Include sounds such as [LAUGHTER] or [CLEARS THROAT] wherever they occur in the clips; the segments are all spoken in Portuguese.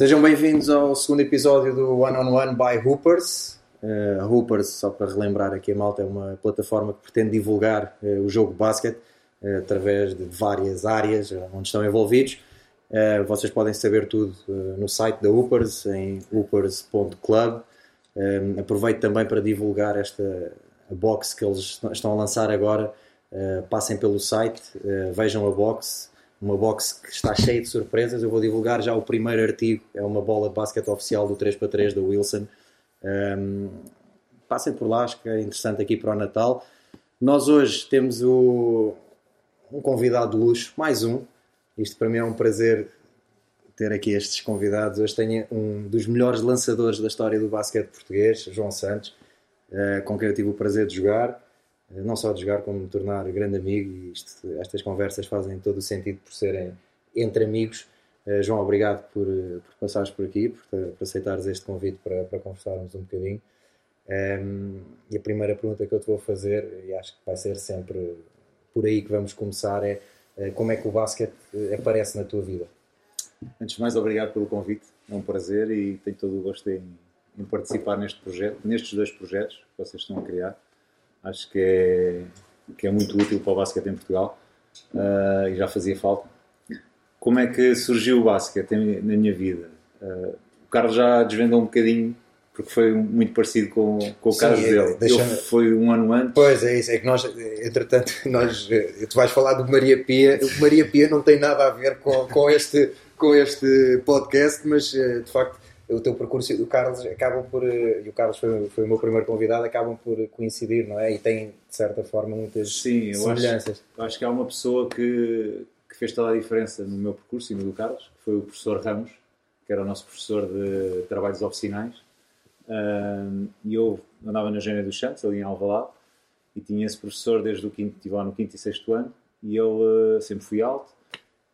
Sejam bem-vindos ao segundo episódio do One on One by Hoopers. Uh, Hoopers, só para relembrar aqui a malta, é uma plataforma que pretende divulgar uh, o jogo de basquete uh, através de várias áreas onde estão envolvidos. vocês podem saber tudo no site da Hoopers, em hoopers.club. aproveito também para divulgar esta box que eles estão a lançar agora. passem pelo site, vejam a box, uma box que está cheia de surpresas. Eu vou divulgar já o primeiro artigo, é uma bola de basquete oficial do 3x3 do Wilson. Um, passem por lá, acho que é interessante aqui para o Natal. Nós hoje temos o, um convidado de luxo, mais um. Isto para mim é um prazer ter aqui estes convidados. Hoje tenho um dos melhores lançadores da história do basquete português, João Santos, uh, com quem eu tive o prazer de jogar. Eh, não só de jogar, como me tornar grande amigo. E isto, estas conversas fazem todo o sentido por serem entre amigos. Uh, João, obrigado por, eh, por passares por aqui, por, por aceitares este convite para, para conversarmos um bocadinho. Um, ehm, e a primeira pergunta que eu te vou fazer, e acho que vai ser sempre por aí que vamos começar, é como é que o basquete aparece na tua vida? Antes de mais, obrigado pelo convite, é um prazer e tenho todo o gosto em, em participar neste projeto, nestes dois projetos que vocês estão a criar acho que é, que é muito útil para o basquete em Portugal uh, e já fazia falta. Como é que surgiu o basquete na minha vida? Uh, o Carlos já desvendou um bocadinho porque foi muito parecido com, com o Sim, caso dele. Deixa... Foi um ano antes. Pois é isso, é que nós, entretanto, [LAUGHS] nós, tu vais falar do Maria Pia. O Maria Pia não tem nada a ver com, com, este, com este podcast, mas eh, de facto o teu percurso e o Carlos acabam por, eh, e o Carlos foi, foi o meu primeiro convidado, acabam por coincidir, não é? E tem, de certa forma, muitas Sim, semelhanças. Sim, eu acho que há uma pessoa que, que fez toda a diferença no meu percurso e no do Carlos, que foi o professor Ramos, que era o nosso professor de trabalhos oficinais. e eu andava na Gênia dos Santos, ali em Alvalade, e tinha esse professor desde o quinto, estive lá no quinto e sexto ano, e ele uh, sempre fui alto,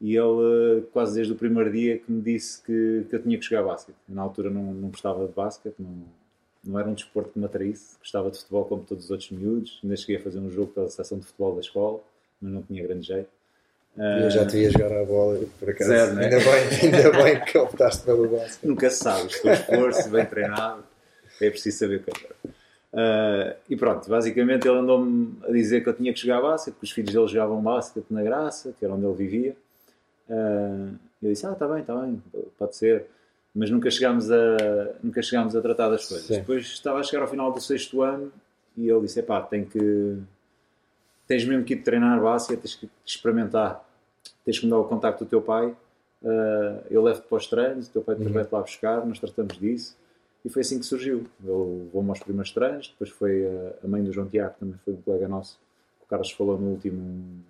e ele, quase desde o primeiro dia, que me disse que, que eu tinha que jogar basquete. Na altura não, não gostava de basquete, não, não era um desporto que me atraísse. Gostava de futebol como todos os outros miúdos. Ainda cheguei a fazer um jogo pela seleção de futebol da escola, mas não tinha grande jeito. Eu já te ia jogar a bola, por acaso. Zero, né? ainda, bem, ainda bem que optaste pelo basquete. Nunca se sabe, estou esforço, bem treinado, é preciso saber o que é. Uh, e pronto, basicamente ele andou-me a dizer que eu tinha que jogar basquete, que os filhos dele jogavam basquete na Graça, que era onde ele vivia. Uh, eu disse, ah, está bem, está bem, pode ser. Mas nunca chegámos a, nunca chegámos a tratar das coisas. Sim. Depois estava a chegar ao final do sexto ano e ele disse, pá, tem que... Tens mesmo que ir treinar básica, tens que experimentar. Tens que me dar o contacto do teu pai. Uh, eu levo-te para os treinos, o teu pai te uhum. vai-te lá buscar, nós tratamos disso. E foi assim que surgiu. Ele levou-me aos primeiros treinos, depois foi a, a mãe do João Tiago, também foi um colega nosso, que o Carlos falou no último,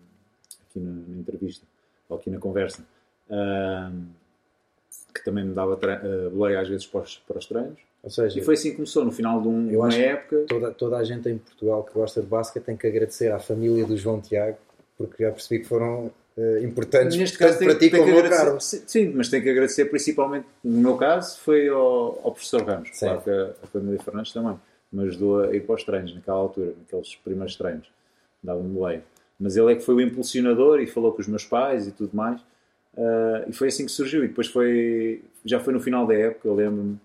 aqui na, na entrevista ou aqui na conversa, que também me dava uh, boleia às vezes para os, para os treinos. Ou seja, e foi assim que começou, no final de um, uma época. Toda, toda a gente em Portugal que gosta de basquete tem que agradecer à família do João Tiago, porque já percebi que foram uh, importantes Neste caso, tem, para ti como ao Carlos. Sim, mas tenho que agradecer principalmente, no meu caso, foi ao, ao professor Ramos. Sim. Claro que a, a, família Fernandes também me ajudou a ir para os treinos naquela altura, naqueles primeiros treinos. Dava-me boleia mas ele é que foi o impulsionador e falou com os meus pais e tudo mais. Uh, e foi assim que surgiu. E depois foi, já foi no final da época, eu lembro-me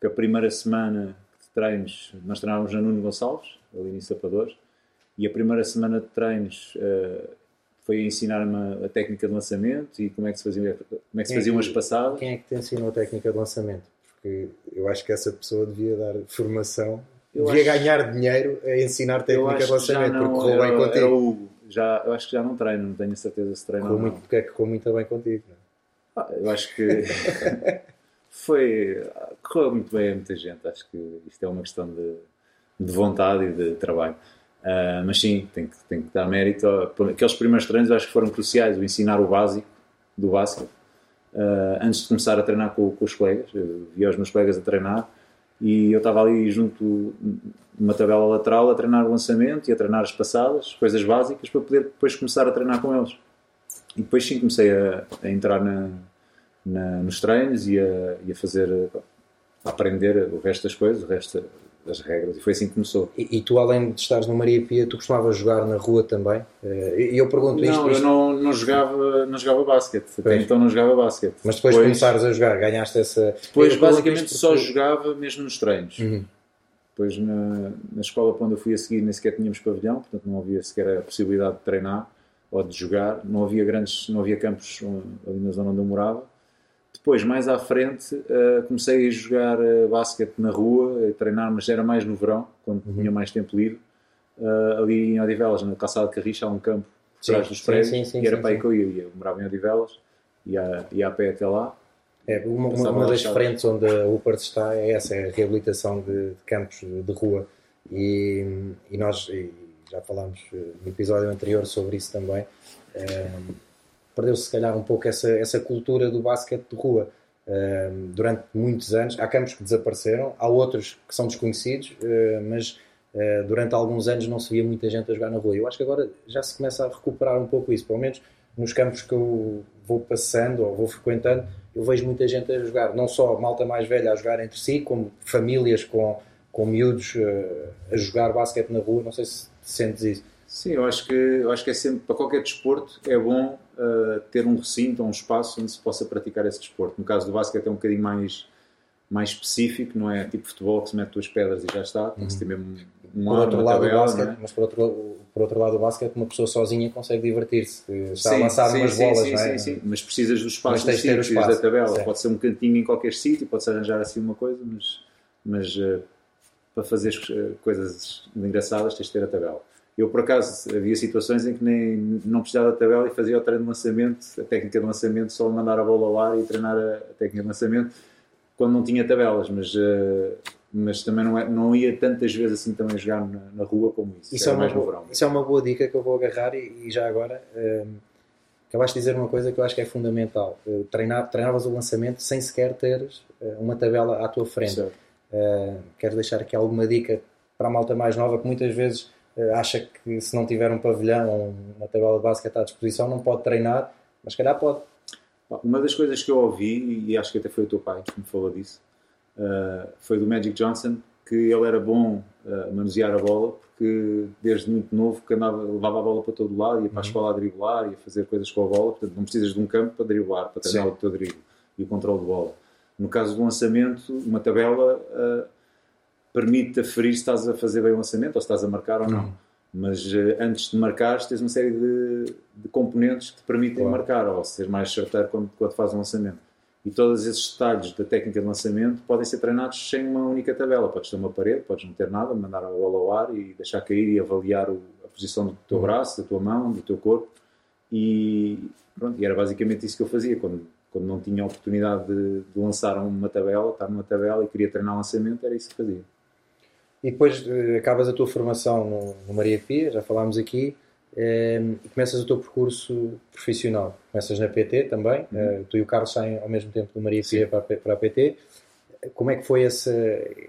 que a primeira semana de treinos, nós treinávamos na Nuno Gonçalves, ali em Sapadores, e a primeira semana de treinos uh, foi ensinar-me a técnica de lançamento e como é que se, fazia, como é que se faziam é as passadas. Quem é que te ensinou a técnica de lançamento? Porque eu acho que essa pessoa devia dar formação, eu devia acho... ganhar dinheiro a ensinar técnica de lançamento, não, porque correu bem contigo. Era o já, eu acho que já não treino, não tenho certeza se treino ou não. Porque é que correu muito bem contigo, não é? ah, Eu acho que [LAUGHS] foi. correu muito bem a muita gente. Acho que isto é uma questão de, de vontade e de trabalho. Uh, mas sim, tem que, tem que dar mérito. Aqueles primeiros treinos acho que foram cruciais, o ensinar o básico do básico. Uh, antes de começar a treinar com, com os colegas, eu via os meus colegas a treinar e eu estava ali junto numa tabela lateral a treinar o lançamento e a treinar as passadas, coisas básicas, para poder depois começar a treinar com eles. E depois sim comecei a, a entrar na, na, nos treinos e a, e a fazer, a aprender o resto das coisas, o resto das regras e foi assim que começou. E, e, tu, além de estares no Maria Pia, tu costumavas jogar na rua também? Eh, e eu pergunto não, isto. Não, eu não, não, jogava, não jogava basquete. Até então não jogava basquete. Mas depois, depois de começares a jogar, ganhaste essa. Depois, basicamente, só jogava mesmo nos treinos. Uhum. Depois, na, na escola para onde eu fui a seguir, nem sequer tínhamos pavilhão, portanto, não havia sequer a possibilidade de treinar ou de jogar. Não havia grandes, não havia campos ali na zona onde eu morava depois, mais à frente, uh, comecei a jogar uh, basquete na rua, a treinar, mas era mais no verão, quando uhum. tinha mais tempo livre. Uh, ali em Odivelas, na calçada de Carricha, há um campo atrás dos prédios, sim, sim, e era sim, para aí que eu ia. Eu morava em Odivelas, ia, ia a pé até lá. É, uma, uma das frentes onde a UPART está é essa, é a reabilitação de, de campos de, de, rua. E, e nós e já falámos no episódio anterior sobre isso também perdeu-se se calhar um pouco essa, essa cultura do basquete de rua. Uh, durante muitos anos, há campos que desapareceram, há outros que são desconhecidos, uh, mas uh, durante alguns anos não se via muita gente a jogar na rua. Eu acho que agora já se começa a recuperar um pouco isso, pelo menos nos campos que eu vou passando ou vou frequentando, eu vejo muita gente a jogar, não só malta mais velha a jogar entre si, como famílias com, com miúdos a jogar basquete na rua. Não sei se sentes isso. Sim, eu acho que, eu acho que é sempre, para qualquer desporto, é bom uh, ter um recinto ou um espaço onde se possa praticar esse desporto. No caso do basquete é um bocadinho mais, mais específico, não é tipo futebol que se mete duas pedras e já está, tem que se ter mesmo um por outro lado tabela, basquete, é? Mas por outro, por outro lado o basquete, uma pessoa sozinha consegue divertir-se, está sim, a lançar sim, umas sim, bolas, sim, não é? Sim, sim, mas precisas do espaço dos sítios da tabela. Pode ser um cantinho em qualquer sítio, pode-se arranjar assim uma coisa, mas, mas uh, para fazer coisas engraçadas tens de ter a tabela. Eu, por acaso, havia situações em que nem, não precisava da tabela e fazia o treino de lançamento, a técnica de lançamento, só mandar a bola ao ar e treinar a, técnica de lançamento quando não tinha tabelas, mas, uh, mas também não, é, não ia tantas vezes assim também jogar na, na rua como isso. Isso é, uma boa, isso é uma boa dica que eu vou agarrar e, e já agora. Um, ehm, acabaste de dizer uma coisa que eu acho que é fundamental. Uh, treinar, treinavas o lançamento sem sequer teres uh, uma tabela à tua frente. Uh, quero deixar aqui alguma dica para a malta mais nova que muitas vezes eh, acha que se não tiver um pavilhão uma tabela de basquete à disposição não pode treinar, mas calhar pode. Uma das coisas que eu ouvi, e acho que até foi o teu pai que me falou disso, uh, foi do Magic Johnson, que ele era bom a manusear a bola, porque desde muito novo que andava, levava a bola para todo lado, ia para a uhum. escola a driblar, ia fazer coisas com a bola, portanto não precisas de um campo para driblar, para treinar Sim. o teu drible e o controle de bola. No caso do lançamento, uma tabela permite aferir se estás a fazer bem o lançamento ou se estás a marcar ou não. Uhum. Mas uh, antes de marcar, tens uma série de, de componentes que te permitem claro. marcar ou ser mais certeiro quando, quando fazes um lançamento. E todos esses detalhes da técnica de lançamento podem ser treinados sem uma única tabela. Podes ter uma parede, podes não ter nada, mandar a bola ao ar e deixar cair e avaliar o, a posição do teu uhum. braço, da tua mão, do teu corpo. E, pronto, e era basicamente isso que eu fazia quando, quando não tinha a oportunidade de, de lançar uma tabela, estar numa tabela e queria treinar lançamento, era isso que fazia. E depois uh, acabas a tua formação no, no Maria Pia, já falámos aqui, uh, e começas o teu percurso profissional. Começas na PT também, uhum. uh, tu e o Carlos saem ao mesmo tempo do Maria Pia para, para a PT. Como é que foi esse,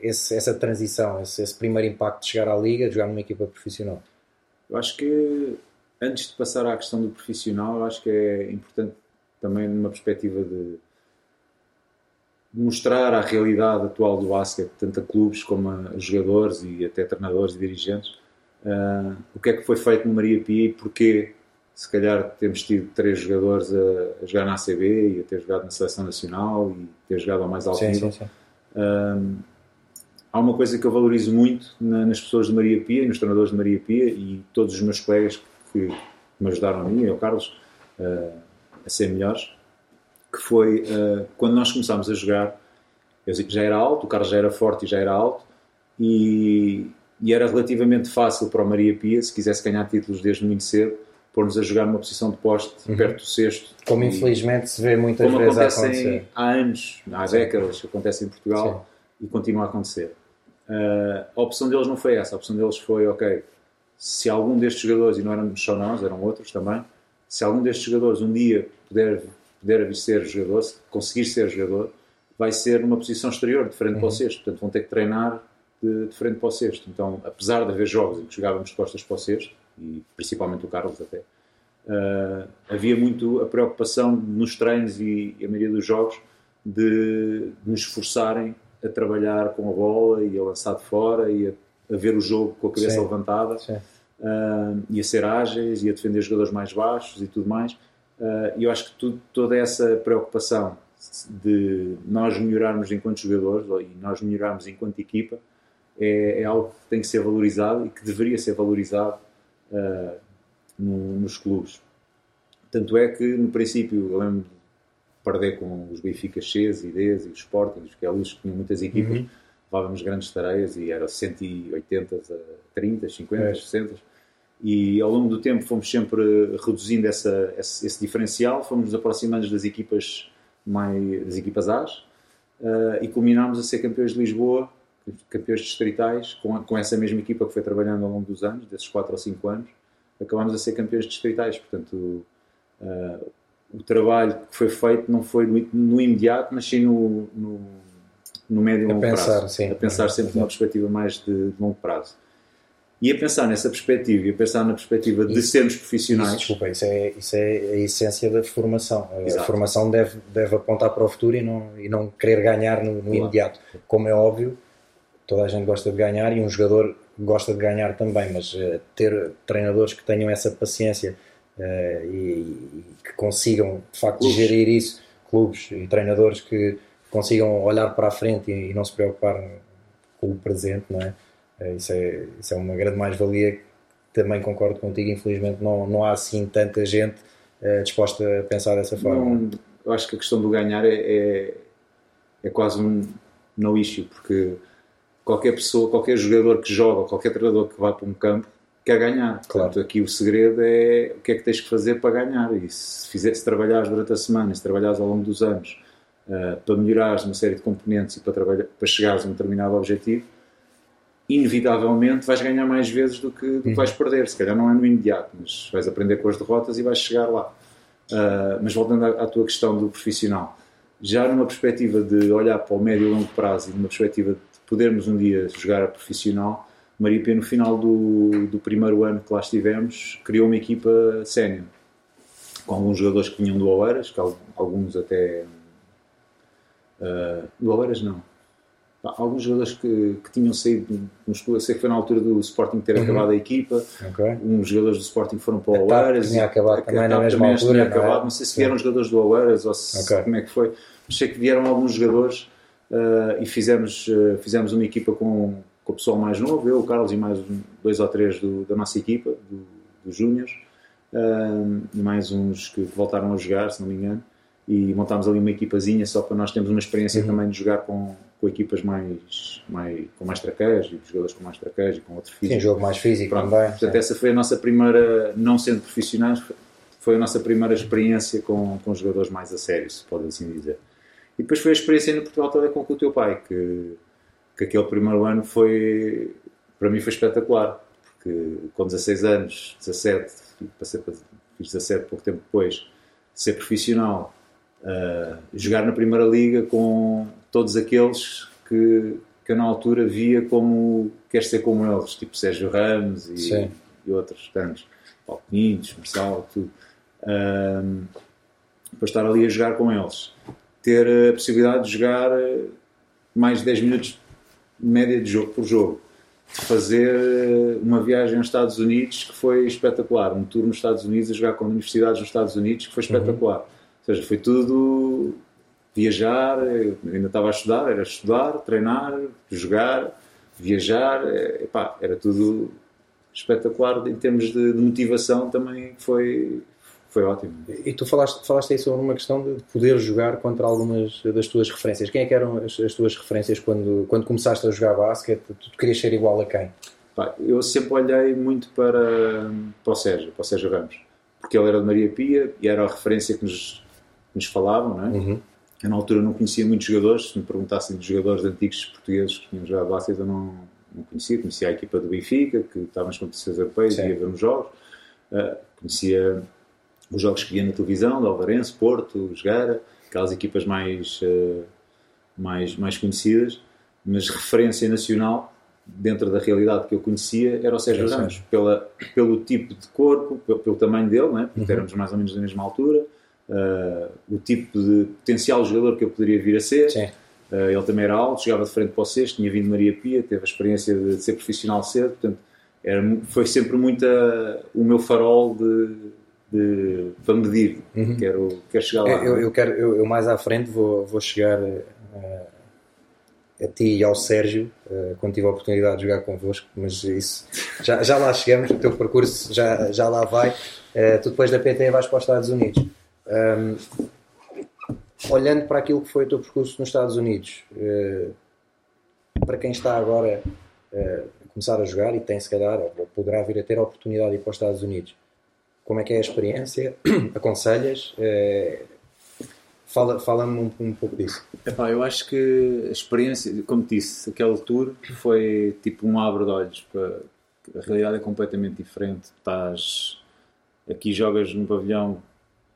esse, essa transição, esse, esse, primeiro impacto de chegar à Liga, de jogar numa equipa profissional? Eu acho que antes de passar à questão do profissional, acho que é importante também numa perspectiva de mostrar a realidade atual do basquete, tanto a clubes como a jogadores e até treinadores e dirigentes, uh, o que é que foi feito no Maria Pia e porquê, se calhar, temos tido três jogadores a, a, jogar na ACB e a ter jogado na Seleção Nacional e ter jogado ao mais alto nível. Uh, há uma coisa que eu valorizo muito na, nas pessoas de Maria Pia e nos treinadores de Maria Pia e todos os meus colegas que, que me ajudaram a mim e ao Carlos uh, a ser melhores, que foi uh, quando nós começámos a jogar, eu já era alto, o Carlos já era forte e já era alto, e, e, era relativamente fácil para o Maria Pia, se quisesse ganhar títulos desde muito cedo, pôr-nos a jogar numa posição de poste uhum. perto do sexto. Como e, infelizmente se vê muitas como vezes acontece acontecer. há anos, há Sim. décadas, acontece em Portugal Sim. e continua a acontecer. Uh, a opção deles não foi essa, a opção deles foi, ok, se algum destes jogadores, e não éramos só nós, eram outros também, se algum destes jogadores um dia puder puder ser jogador, se conseguir ser jogador, vai ser numa posição exterior, de frente uhum. para o cesto. Portanto, vão ter que treinar de, de, frente para o cesto. Então, apesar de haver jogos em que jogávamos de costas para o cesto, e principalmente o Carlos até, uh, havia muito a preocupação nos treinos e, e, a maioria dos jogos de, de nos esforçarem a trabalhar com a bola e a lançar de fora e a, a ver o jogo com a cabeça Sim. levantada uh, e a ser ágeis e a defender jogadores mais baixos e tudo mais. Uh, E eu acho que tudo, toda essa preocupação de nós melhorarmos enquanto jogadores e nós melhorarmos enquanto equipa é, é algo que tem que ser valorizado e que deveria ser valorizado uh, no- nos clubes. Tanto é que, no princípio, eu lembro de perder com os Benfica Cs e Ds e os Sportings, que é luz que tinham muitas equipas, Uhum. levávamos grandes tareias e era 180 a 30, 50, É. 60. E ao longo do tempo fomos sempre reduzindo essa, esse, esse diferencial, fomos nos aproximando das equipas, mais, das equipas A's eh, e culminámos a ser campeões de Lisboa, campeões distritais, com, a- com essa mesma equipa que foi trabalhando ao longo dos anos, desses 4 ou 5 anos, acabámos a ser campeões distritais. Portanto, eh, o trabalho que foi feito não foi no, no imediato, mas sim no, no, no médio e longo pensar, prazo. sim. A pensar sempre numa perspectiva mais de, de longo prazo. E a pensar nessa perspectiva e a pensar na perspectiva de Isso- sermos Isso, profissionais, desculpa, isso é, isso é a essência da formação. A Exato. formação deve, deve apontar para o futuro e não, e não querer ganhar no, no Claro. imediato. Como é óbvio, toda a gente gosta de ganhar e um jogador gosta de ganhar também, mas eh, ter treinadores que tenham essa paciência eh, e, e que consigam de facto Clubes. gerir isso, clubes e treinadores que consigam olhar para a frente e, e não se preocupar com o presente, não é? Eh, Isso é, isso é uma grande mais-valia que também concordo contigo, infelizmente não, não há assim tanta gente eh, disposta a pensar dessa forma. não, eu acho que a questão do ganhar é, é, é quase um no issue, porque qualquer pessoa, qualquer jogador que joga, qualquer treinador que vá para um campo quer ganhar. Claro. Portanto, aqui o segredo é o que é que tens que fazer para ganhar. E se, fizer, se trabalhares durante a semana, se trabalhares ao longo dos anos eh, para melhorares uma série de componentes e para, trabalhar, para chegares a um determinado objetivo, inevitavelmente vais ganhar mais vezes do que, do que vais perder. Se calhar não é no imediato, mas vais aprender com as derrotas e vais chegar lá. Uh, mas voltando à, à tua questão do profissional, já numa perspectiva de olhar para o médio e longo prazo e numa perspectiva de podermos um dia jogar a profissional, Maria Pia, no final do, do primeiro ano que lá estivemos, criou uma equipa sénior com alguns jogadores que vinham do Oeiras, que al- alguns até. uh, do Oeiras não. Alguns jogadores que, que tinham saído clubes, sei que foi na altura do Sporting ter Uhum. acabado a equipa, Ok? uns jogadores do Sporting foram para A o Oeiras. tinha acabado a também na TAP mesma também altura, não é? acabado. Não sei se Sim. vieram jogadores do Oeiras ou se, Ok. como é que foi. Mas sei que vieram alguns jogadores ah, e fizemos, ah, fizemos uma equipa com, com o pessoal mais novo, eu, o Carlos e mais dois ou três do- da nossa equipa, do, dos Júniors, ah, e mais uns que, que voltaram a jogar, se não me engano. E montámos ali uma equipazinha só para nós termos uma experiência Uhum. também de jogar com, com equipas mais, mais, com mais traqueiros e jogadores com mais traqueiros e com outro físico. Sim, jogo mais físico Pronto, também. portanto, sim. essa foi a nossa primeira, não sendo profissionais, foi a nossa primeira experiência com, com jogadores mais a sério, se pode assim dizer. E depois foi a experiência no Portugal Telecom com o teu pai, que, que aquele primeiro ano foi, para mim foi espetacular, porque com 16 anos, 17, passei para, fiz 17 pouco tempo depois, ser profissional, uh, jogar na Primeira Liga com todos aqueles que, que eu na altura via como quer ser como eles, tipo Sérgio Ramos e, e outros tantos, Paulo Pintos, Marçal, tudo. Um, depois estar ali a jogar com eles, ter a possibilidade de jogar eh, mais de 10 minutos média de jogo por jogo, de fazer eh, uma viagem aos Estados Unidos que foi espetacular, um tour nos Estados Unidos a jogar com universidades nos Estados Unidos que foi espetacular. Ou seja, foi tudo viajar, ainda estava a estudar, era estudar, treinar, jogar, viajar, eh, epá, era tudo espetacular em termos de, de motivação também foi, foi ótimo. E tu falaste, falaste aí sobre uma questão de poder jogar contra algumas das tuas referências. Quem é que eram as, as tuas referências quando, quando começaste a jogar basquete? Tu querias ser igual a quem? Pá, eu sempre olhei muito para, para o Sérgio, para o Sérgio Ramos, porque ele era de Maria Pia e era a referência que nos, nos falavam, não é? Uhum. Eu na altura não conhecia muitos jogadores, se me perguntassem de jogadores antigos portugueses que tinham jogado basquete, eu não, não conhecia. Conhecia a equipa do Benfica, que estava nas competições europeias e Sim. ia ver os jogos. Uh, conhecia os jogos que via na televisão, do Alvarense, Porto, Jogueira, aquelas equipas mais, uh, mais, mais conhecidas, mas referência nacional, dentro da realidade que eu conhecia, era o Sérgio. Ramos, pela, pelo tipo de corpo, pelo, pelo tamanho dele, né? porque Uhum. éramos mais ou menos da mesma altura, uh, o tipo de potencial jogador que eu poderia vir a ser, Sim. Uh, ele também era alto, jogava de frente para o sexto, tinha vindo Maria Pia, teve a experiência de, de ser profissional cedo, portanto, era, foi sempre muito o meu farol de, de, para medir. Uhum. Quero, quero chegar lá. Eu, eu quero, eu, eu, mais à frente vou, vou chegar uh, a ti e ao Sérgio, quando tive a oportunidade de jogar convosco, mas isso já, já lá chegamos, o teu percurso já, já lá vai. Tu depois da PT vais para os Estados Unidos. Um, olhando para aquilo que foi o teu percurso nos Estados Unidos, uh, para quem está agora uh, a começar a jogar e tem se calhar, ou poderá vir a ter a oportunidade de ir para os Estados Unidos, como é que é a experiência? [COUGHS] Aconselhas? Uh, fala, Fala-me um, um, pouco disso. Epá, eu acho que a experiência, como disse, aquele tour foi tipo um abre de olhos. Para, a realidade é completamente diferente. Estás aqui jogas num pavilhão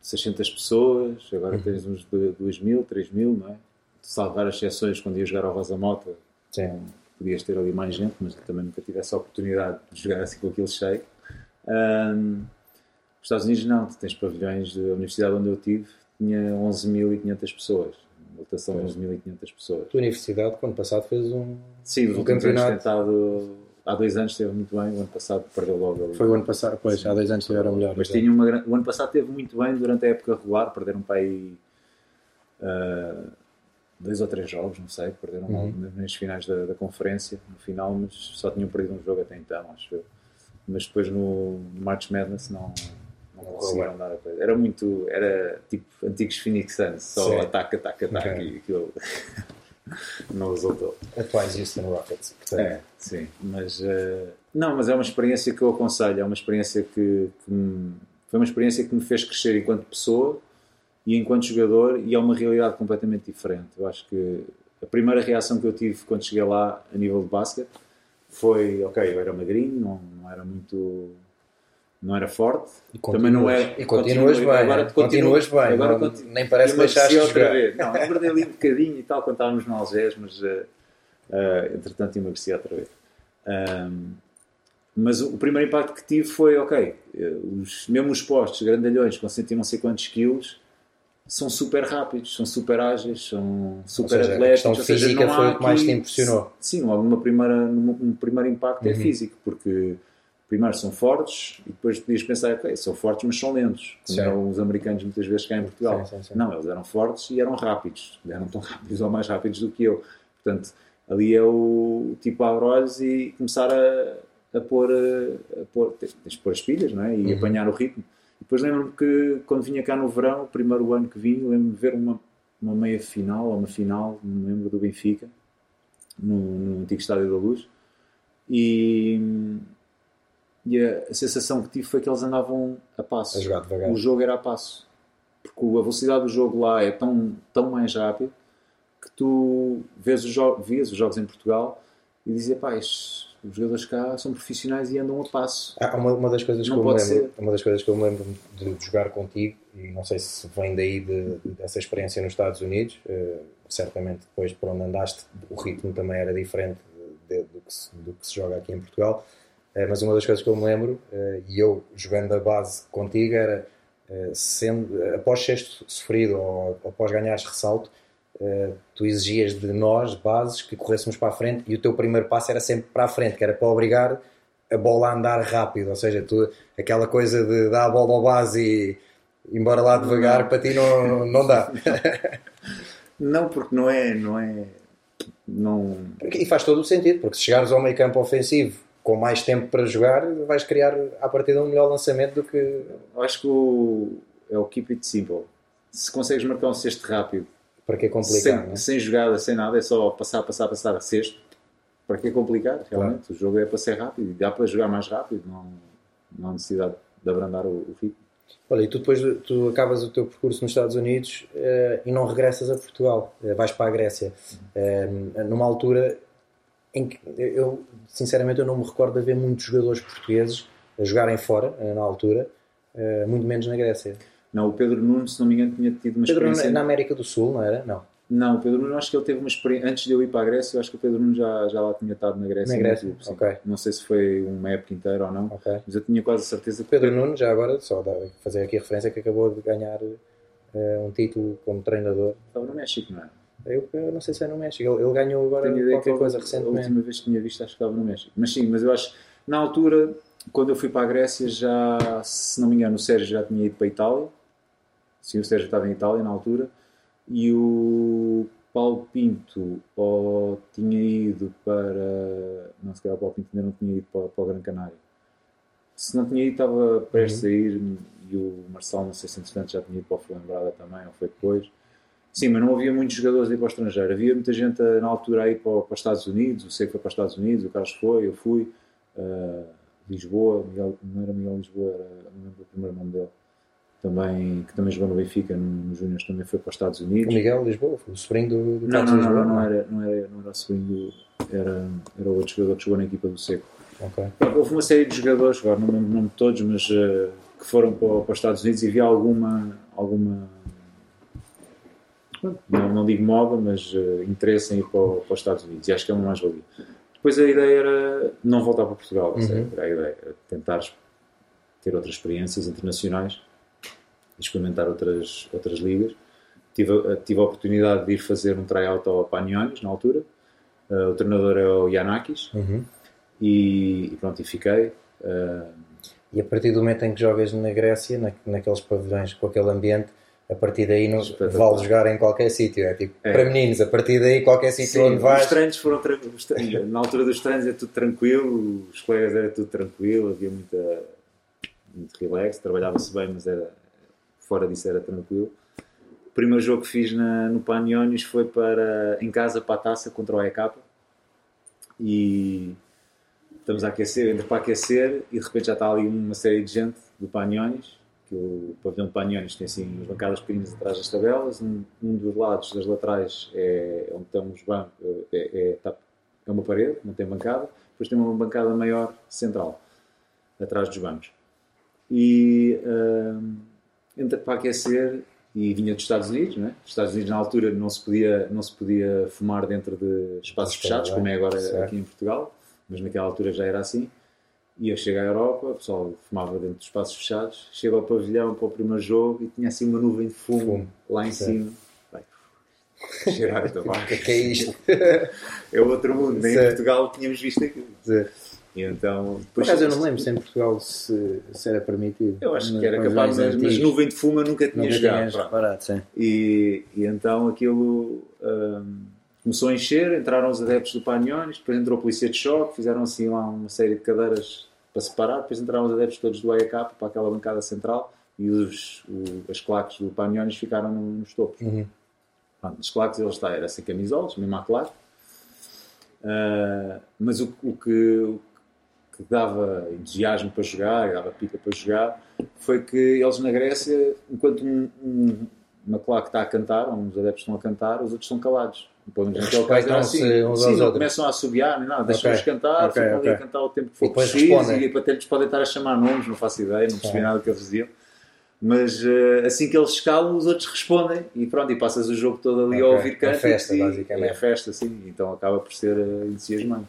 600 pessoas, agora uhum. tens uns 2 mil, 3 mil, não é? Salvar as exceções quando ia jogar ao Rosa Mota, Sim. podias ter ali mais gente, mas também nunca tive essa oportunidade de jogar assim com aquilo cheio. Um, os Estados Unidos não, tu tens pavilhões, da universidade onde eu tive tinha 11.500 pessoas, lotação de 11.500 pessoas. A tua universidade, quando passado, fez um, Sim, um campeonato. tentado há dois anos esteve muito bem, o ano passado perdeu logo ali. Foi o ano passado, pois, Sim. há dois anos estiveram melhor. Mas tinha uma, o ano passado esteve muito bem durante a época regular, perderam para aí uh, dois ou três jogos, não sei, perderam uhum. nas finais da, da, conferência, no final, mas só tinham perdido um jogo até então, acho eu. Mas depois no, no March Madness não, não conseguiram dar a coisa. Era muito, era tipo antigos Phoenix Suns, só Sim. ataque, ataque, ataque okay. e aquilo. [LAUGHS] não resultou. Atuais Houston Rockets. Portanto. É, sim, mas uh, não, mas é uma experiência que eu aconselho, é uma experiência que, que me, foi uma experiência que me fez crescer enquanto pessoa e enquanto jogador e é uma realidade completamente diferente. Eu acho que a primeira reação que eu tive quando cheguei lá a nível de basquete foi, ok, eu era magrinho, não, não era muito não era forte, também não era. E continuas bem, agora continuas bem, agora não, nem parece que deixaste de jogar. Vez. Não, engordei ali um bocadinho e tal quando estávamos no Algés, mas uh, uh, entretanto emagreci outra vez. Um, mas o, o, primeiro impacto que tive foi, ok, eh, os, mesmo os postos grandalhões com 100 não sei quantos quilos são super rápidos, são super ágeis, são super ou seja, atléticos. A questão física foi o que mais te impressionou. Sim, logo numa primeira, num, primeiro impacto é uhum. é físico, porque primeiro são fortes e depois podias pensar, ok, são fortes, mas são lentos, como eram os americanos muitas vezes cá em Portugal. Sim, sim, sim. Não, eles eram fortes e eram rápidos, eram tão [LAUGHS] rápidos ou mais rápidos do que eu. Portanto, ali é o tipo abrir olhos e começar a, a pôr, a pôr, tens de pôr as pilhas não é? e uhum. apanhar o ritmo. E depois lembro-me que quando vinha cá no verão, o primeiro ano que vim, lembro-me de ver uma, uma meia final ou uma final, não me lembro, do Benfica, no, no antigo Estádio da Luz. E, e a, a, sensação que tive foi que eles andavam a passo. A jogar devagar. O jogo era a passo. Porque a velocidade do jogo lá é tão, tão mais rápido que tu vês os, os jogos em Portugal e dizes, pá, os jogadores cá são profissionais e andam a passo. Ah, uma, uma, das coisas não que eu me lembro, uma das coisas que eu me lembro de, de jogar contigo, e não sei se vem daí de, de, dessa experiência nos Estados Unidos, uh, certamente depois por onde andaste o ritmo também era diferente do, que se, do que se joga aqui em Portugal eh, mas uma das coisas que eu me lembro, eh, e eu jogando a base contigo, era eh, sendo, após seres sofrido ou após ganhares ressalto, tu exigias de nós, bases, que corrêssemos para a frente e o teu primeiro passo era sempre para a frente, que era para obrigar a bola a andar rápido, ou seja, tu, aquela coisa de dar a bola ao base e embora lá devagar, para ti não, não dá. [LAUGHS] Não, porque não é, não é, não... E faz todo o sentido, porque se chegares ao meio campo ofensivo com mais tempo para jogar, vais criar a partir de um melhor lançamento do que. Acho que o, é o keep it simple. Se consegues marcar um cesto rápido, para que complicar? Sem, é? sem jogada, sem nada, é só passar, passar, passar a cesto. Para que complicar? Realmente, claro. o jogo é para ser rápido e dá para jogar mais rápido, não, não há necessidade de abrandar o, o ritmo. Olha, e tu depois tu acabas o teu percurso nos Estados Unidos uh, e não regressas a Portugal, uh, vais para a Grécia. Uh, numa altura em que eu, sinceramente, eu não me recordo de haver muitos jogadores portugueses a jogarem fora, eh, na altura, eh, muito menos na Grécia. Não, o Pedro Nuno, se não me engano, tinha tido uma Pedro experiência... na América do Sul, não era? Não. Não, o Pedro Nuno, acho que ele teve uma experiência... Antes de eu ir para a Grécia, eu acho que o Pedro Nuno já, já lá tinha estado na Grécia. Na Grécia, clube, ok. Não sei se foi uma época inteira ou não, okay. mas eu tinha quase certeza que... Pedro Nuno, já agora, só fazer aqui a referência, que acabou de ganhar uh, um título como treinador. Estava no México, não é? Eu, eu não sei se é no México. Ele, ele ganhou agora Tenho que qualquer ele- coisa a recentemente. última vez que tinha visto acho que estava no México. Mas sim, mas eu acho na altura, quando eu fui para a Grécia, já, se não me engano, o Sérgio já tinha ido para a Itália. Sim, o Sérgio estava em Itália na altura. E o Paulo Pinto ou tinha ido para. Não, se calhar o Paulo Pinto ainda não tinha ido para, para o Gran Canária. Se não tinha ido, estava prestes a ir. E o Marcelo, não sei se entretanto já tinha ido para o Fulembrada também, ou foi depois. Sim, mas não havia muitos jogadores a ir para o estrangeiro. Havia muita gente eh, na altura a ir para, para os Estados Unidos. O Seco foi para os Estados Unidos, o Carlos foi, eu fui. Uh, Lisboa, Miguel, não era Miguel Lisboa, era, não lembro o primeiro nome dele. Também, que também jogou no Benfica, no, no Júnior, também foi para os Estados O Unidos. Miguel Lisboa, foi o sobrinho do, do Não, Carlos não, não, Lisboa. não, não era, não era, não era o segundo, era, era outro jogador que jogou na equipa do Seco. Ok. Houve uma série de jogadores, agora não lembro o nome de todos, mas eh, que foram para, para os Estados Unidos e havia alguma, alguma não, não digo moda, mas eh, interesse em ir para, o- para os Estados Unidos. E acho que é uma mais-valia. Depois a ideia era não voltar para Portugal, Uhum. era a ideia tentar ter outras experiências internacionais experimentar outras, outras ligas. Tive, a- tive a oportunidade de ir fazer um tryout ao Paniones na altura. Eh, o treinador é o Yanakis Uhum. e, e pronto, e fiquei. Eh, E a partir do momento em que jogas na Grécia, na, naqueles pavilhões com aquele ambiente, a partir daí não vale jogar em qualquer sítio. É tipo, É. para meninos, a partir daí qualquer sítio onde os vais. treinos foram os treinos- [LAUGHS] na altura dos treinos é tudo tranquilo, os colegas era tudo tranquilo, havia muita muito relax, trabalhava-se bem, mas era fora disso era tranquilo. O primeiro jogo que fiz na, no Panionios foi para em casa para a taça contra o AEK e estamos a aquecer, entre para aquecer e de repente já está ali uma série de gente do Panionios que o pavilhão de Panionios tem assim umas bancadas pequenas atrás das tabelas um, um dos lados das laterais é onde estão os bancos é, é, tá- é uma parede, não tem bancada depois tem uma bancada maior central atrás dos bancos e hum, entre para aquecer e vinha dos Estados Unidos, não é? Os Estados Unidos na altura não se podia não se podia fumar dentro de espaços fechados bem, como é agora certo. aqui em Portugal, mas naquela altura já era assim. E eu cheguei à Europa, o pessoal fumava dentro de espaços fechados, chego ao pavilhão para o primeiro jogo e tinha assim uma nuvem de fumo, Fumo, lá em certo. cima. Vai, cheirar a tabaco. O que é que é isto? É outro mundo, nem em Certo. Portugal tínhamos visto aquilo. Dizer. E então, Por acaso eu não lembro se em Portugal se, se era permitido. Eu acho que era capaz, mas, mas nuvem de fumo eu nunca tinha Nunca jogado. tinhas pronto. reparado, sim. E, e então aquilo hum, começou a encher, entraram os adeptos do Panhones, depois entrou a polícia de choque, fizeram assim lá uma série de cadeiras para separar, depois entraram os adeptos todos do AEK para aquela bancada central e os, o- as claques do Panhones ficaram no- nos topos. Uhum. Pronto, os claques eles está, era sem camisolas, mesmo à claque. Ah, mas o, o que, o que dava entusiasmo para jogar, dava pica para jogar, foi que eles na Grécia, enquanto um- um- uma claque está a cantar, ou uns adeptos estão a cantar, os outros estão calados. Naquele caso era assim. Respeitam-se uns Sim, aos não outros. começam a assobiar nem nada, deixam-nos Ok, cantar, ok, ficam ali a cantar o tempo que for depois preciso, e até lhes podem estar a chamar nomes, não faço ideia, não percebi nada do que eles diziam. Mas eh, assim que eles escalam, os outros respondem e pronto, e passas o jogo todo ali a ouvir é cânticos festa, e, basicamente. É festa, sim, então acaba por ser eh, entusiasmante.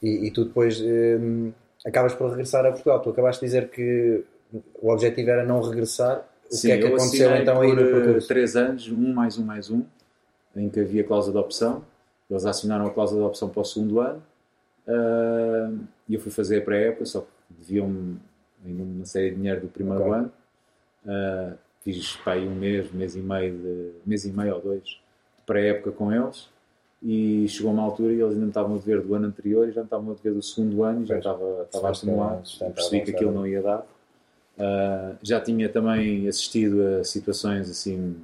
E, e tu depois hum, acabas por regressar a Portugal. Tu acabaste de dizer que o objetivo era não regressar. O Sim, que é que eu aconteceu então aí no eh, percurso? três anos, um mais um mais um, em que havia cláusula de opção. Eles assinaram a cláusula de opção para o segundo ano ah, e eu fui fazer a pré-época, só que deviam-me ainda uma série de dinheiro do primeiro Ok. ano. Ah, fiz aí um mês, mês e meio, de, mês e meio ou dois de pré-época com eles. E chegou uma altura e eles ainda me estavam a dever do ano anterior e já me estavam a dever do segundo ano e já estava, estava a acumular. Percebi que aquilo não ia dar. Ah, já tinha também assistido a situações assim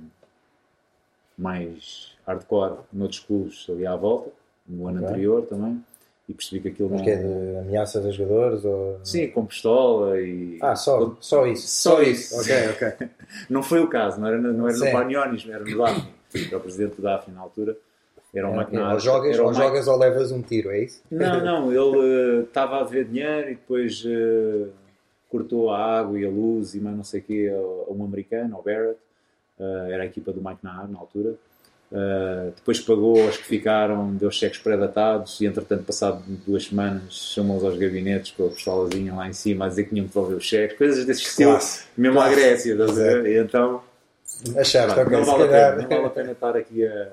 mais hardcore noutros clubes ali à volta, no ano Ok. anterior também, e percebi que aquilo Mas não. que é de ameaças a jogadores? Ou... Sim, com pistola e. Ah, só, só isso. Só isso. Ok, ok. [LAUGHS] Não foi o caso, não era, no- não era Sim. no Panionis, era no Daphne. Era o presidente do Daphne na altura. Era o Mike ou jogas, era o ou Mike- jogas ou levas um tiro, é isso? Não, [LAUGHS] não, ele eh, estava a dever dinheiro e depois eh, cortou a água e a luz e mais não sei o quê a, a um americano, ao Barrett, Eh, era a equipa do Mike Nahar na altura. Eh, depois pagou aos que ficaram, deu cheques pré-datados e entretanto, passado duas semanas, chamou-os aos gabinetes com a pistolazinha lá em cima a dizer que tinham que devolver os cheques, coisas desse estilo, Classe. mesmo à Classe. Grécia, estás a ver? E então Achaste, Pronto, ok, não, vale calhar. pena, não vale a pena estar aqui a,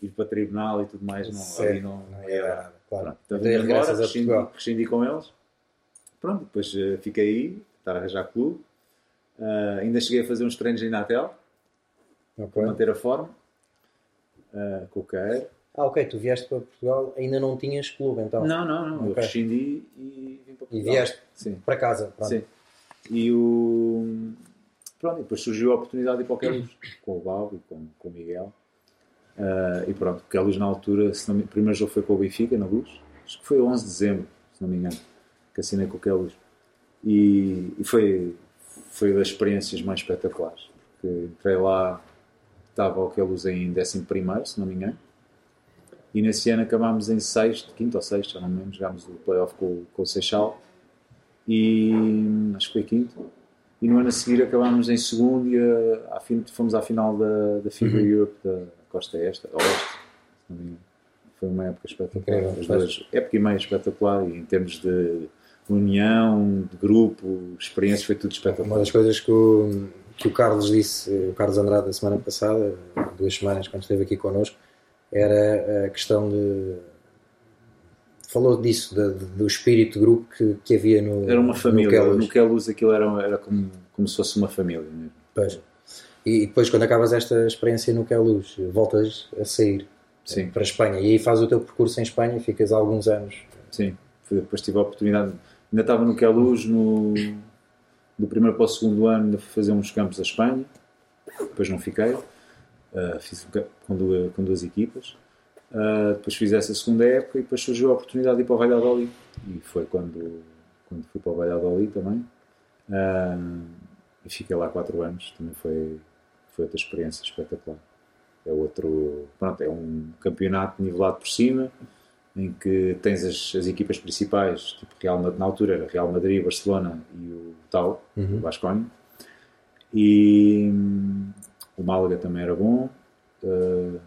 ir para tribunal e tudo mais, não, ali não, não ia dar nada, claro. Pronto, então Então vim regressas embora, a rescindi, com eles. Pronto, depois eh, fiquei aí, estar a arranjar clube. Ah, ainda cheguei a fazer uns treinos em Natel, Ok. para manter a forma, ah, com o Caeiro. Ah, ok, tu vieste para Portugal, ainda não tinhas clube então? Não, não, não, eu Ok. rescindi e vim para Portugal. E vieste Sim. para casa, pronto. Sim. E o. Pronto, e depois surgiu a oportunidade de ir para o Queluz, com o Balbo e com, com o Miguel. Ah, e pronto, o Queluz na altura, se não me- o primeiro jogo foi com o Benfica, na Luz. Acho que foi 11 de dezembro, se não me engano, que assinei com o Queluz. E, e foi, foi das experiências mais espetaculares. Porque entrei lá, estava o Queluz em 11, se não me engano. E nesse ano acabámos em sexto, quinto ou sexto, já não me lembro, jogámos o playoff com, com o Seixal e acho que foi quinto. E no ano a seguir acabámos em segundo e a, à fin- fomos à final da, da FIBA Europe da Costa Este, Oeste, se não me engano. Foi uma época espetacular. Incrível. As duas, época e meia espetacular e em termos de união, de grupo, experiência, foi tudo Uma espetacular. das coisas que o, que o Carlos disse, o Carlos Andrade, a semana passada, duas semanas, quando esteve aqui connosco, era a questão de. Falou disso, de- de- do espírito de grupo que, que havia no. Era uma família. No Queluz. Aquilo era, era como, como se fosse uma família mesmo. Pois. E depois, quando acabas esta experiência no Queluz, voltas a sair Sim. para a Espanha e aí fazes o teu percurso em Espanha e ficas há alguns anos. Sim, depois tive a oportunidade. Ainda estava no Queluz, no, do primeiro para o segundo ano, ainda fui fazer uns campos à Espanha. Depois não fiquei. Ah, fiz com duas, com duas equipas. Ah, depois fiz essa segunda época e depois surgiu a oportunidade de ir para o Valladolid. E foi quando, quando fui para o Valladolid também. Ah, e fiquei lá quatro anos. Também foi, foi outra experiência espetacular. É outro. Pronto, é um campeonato nivelado por cima em que tens as, as equipas principais, tipo Real Madrid, na altura era Real Madrid, Barcelona e o Tau, o Vasconia. E hum, o Málaga também era bom, uh,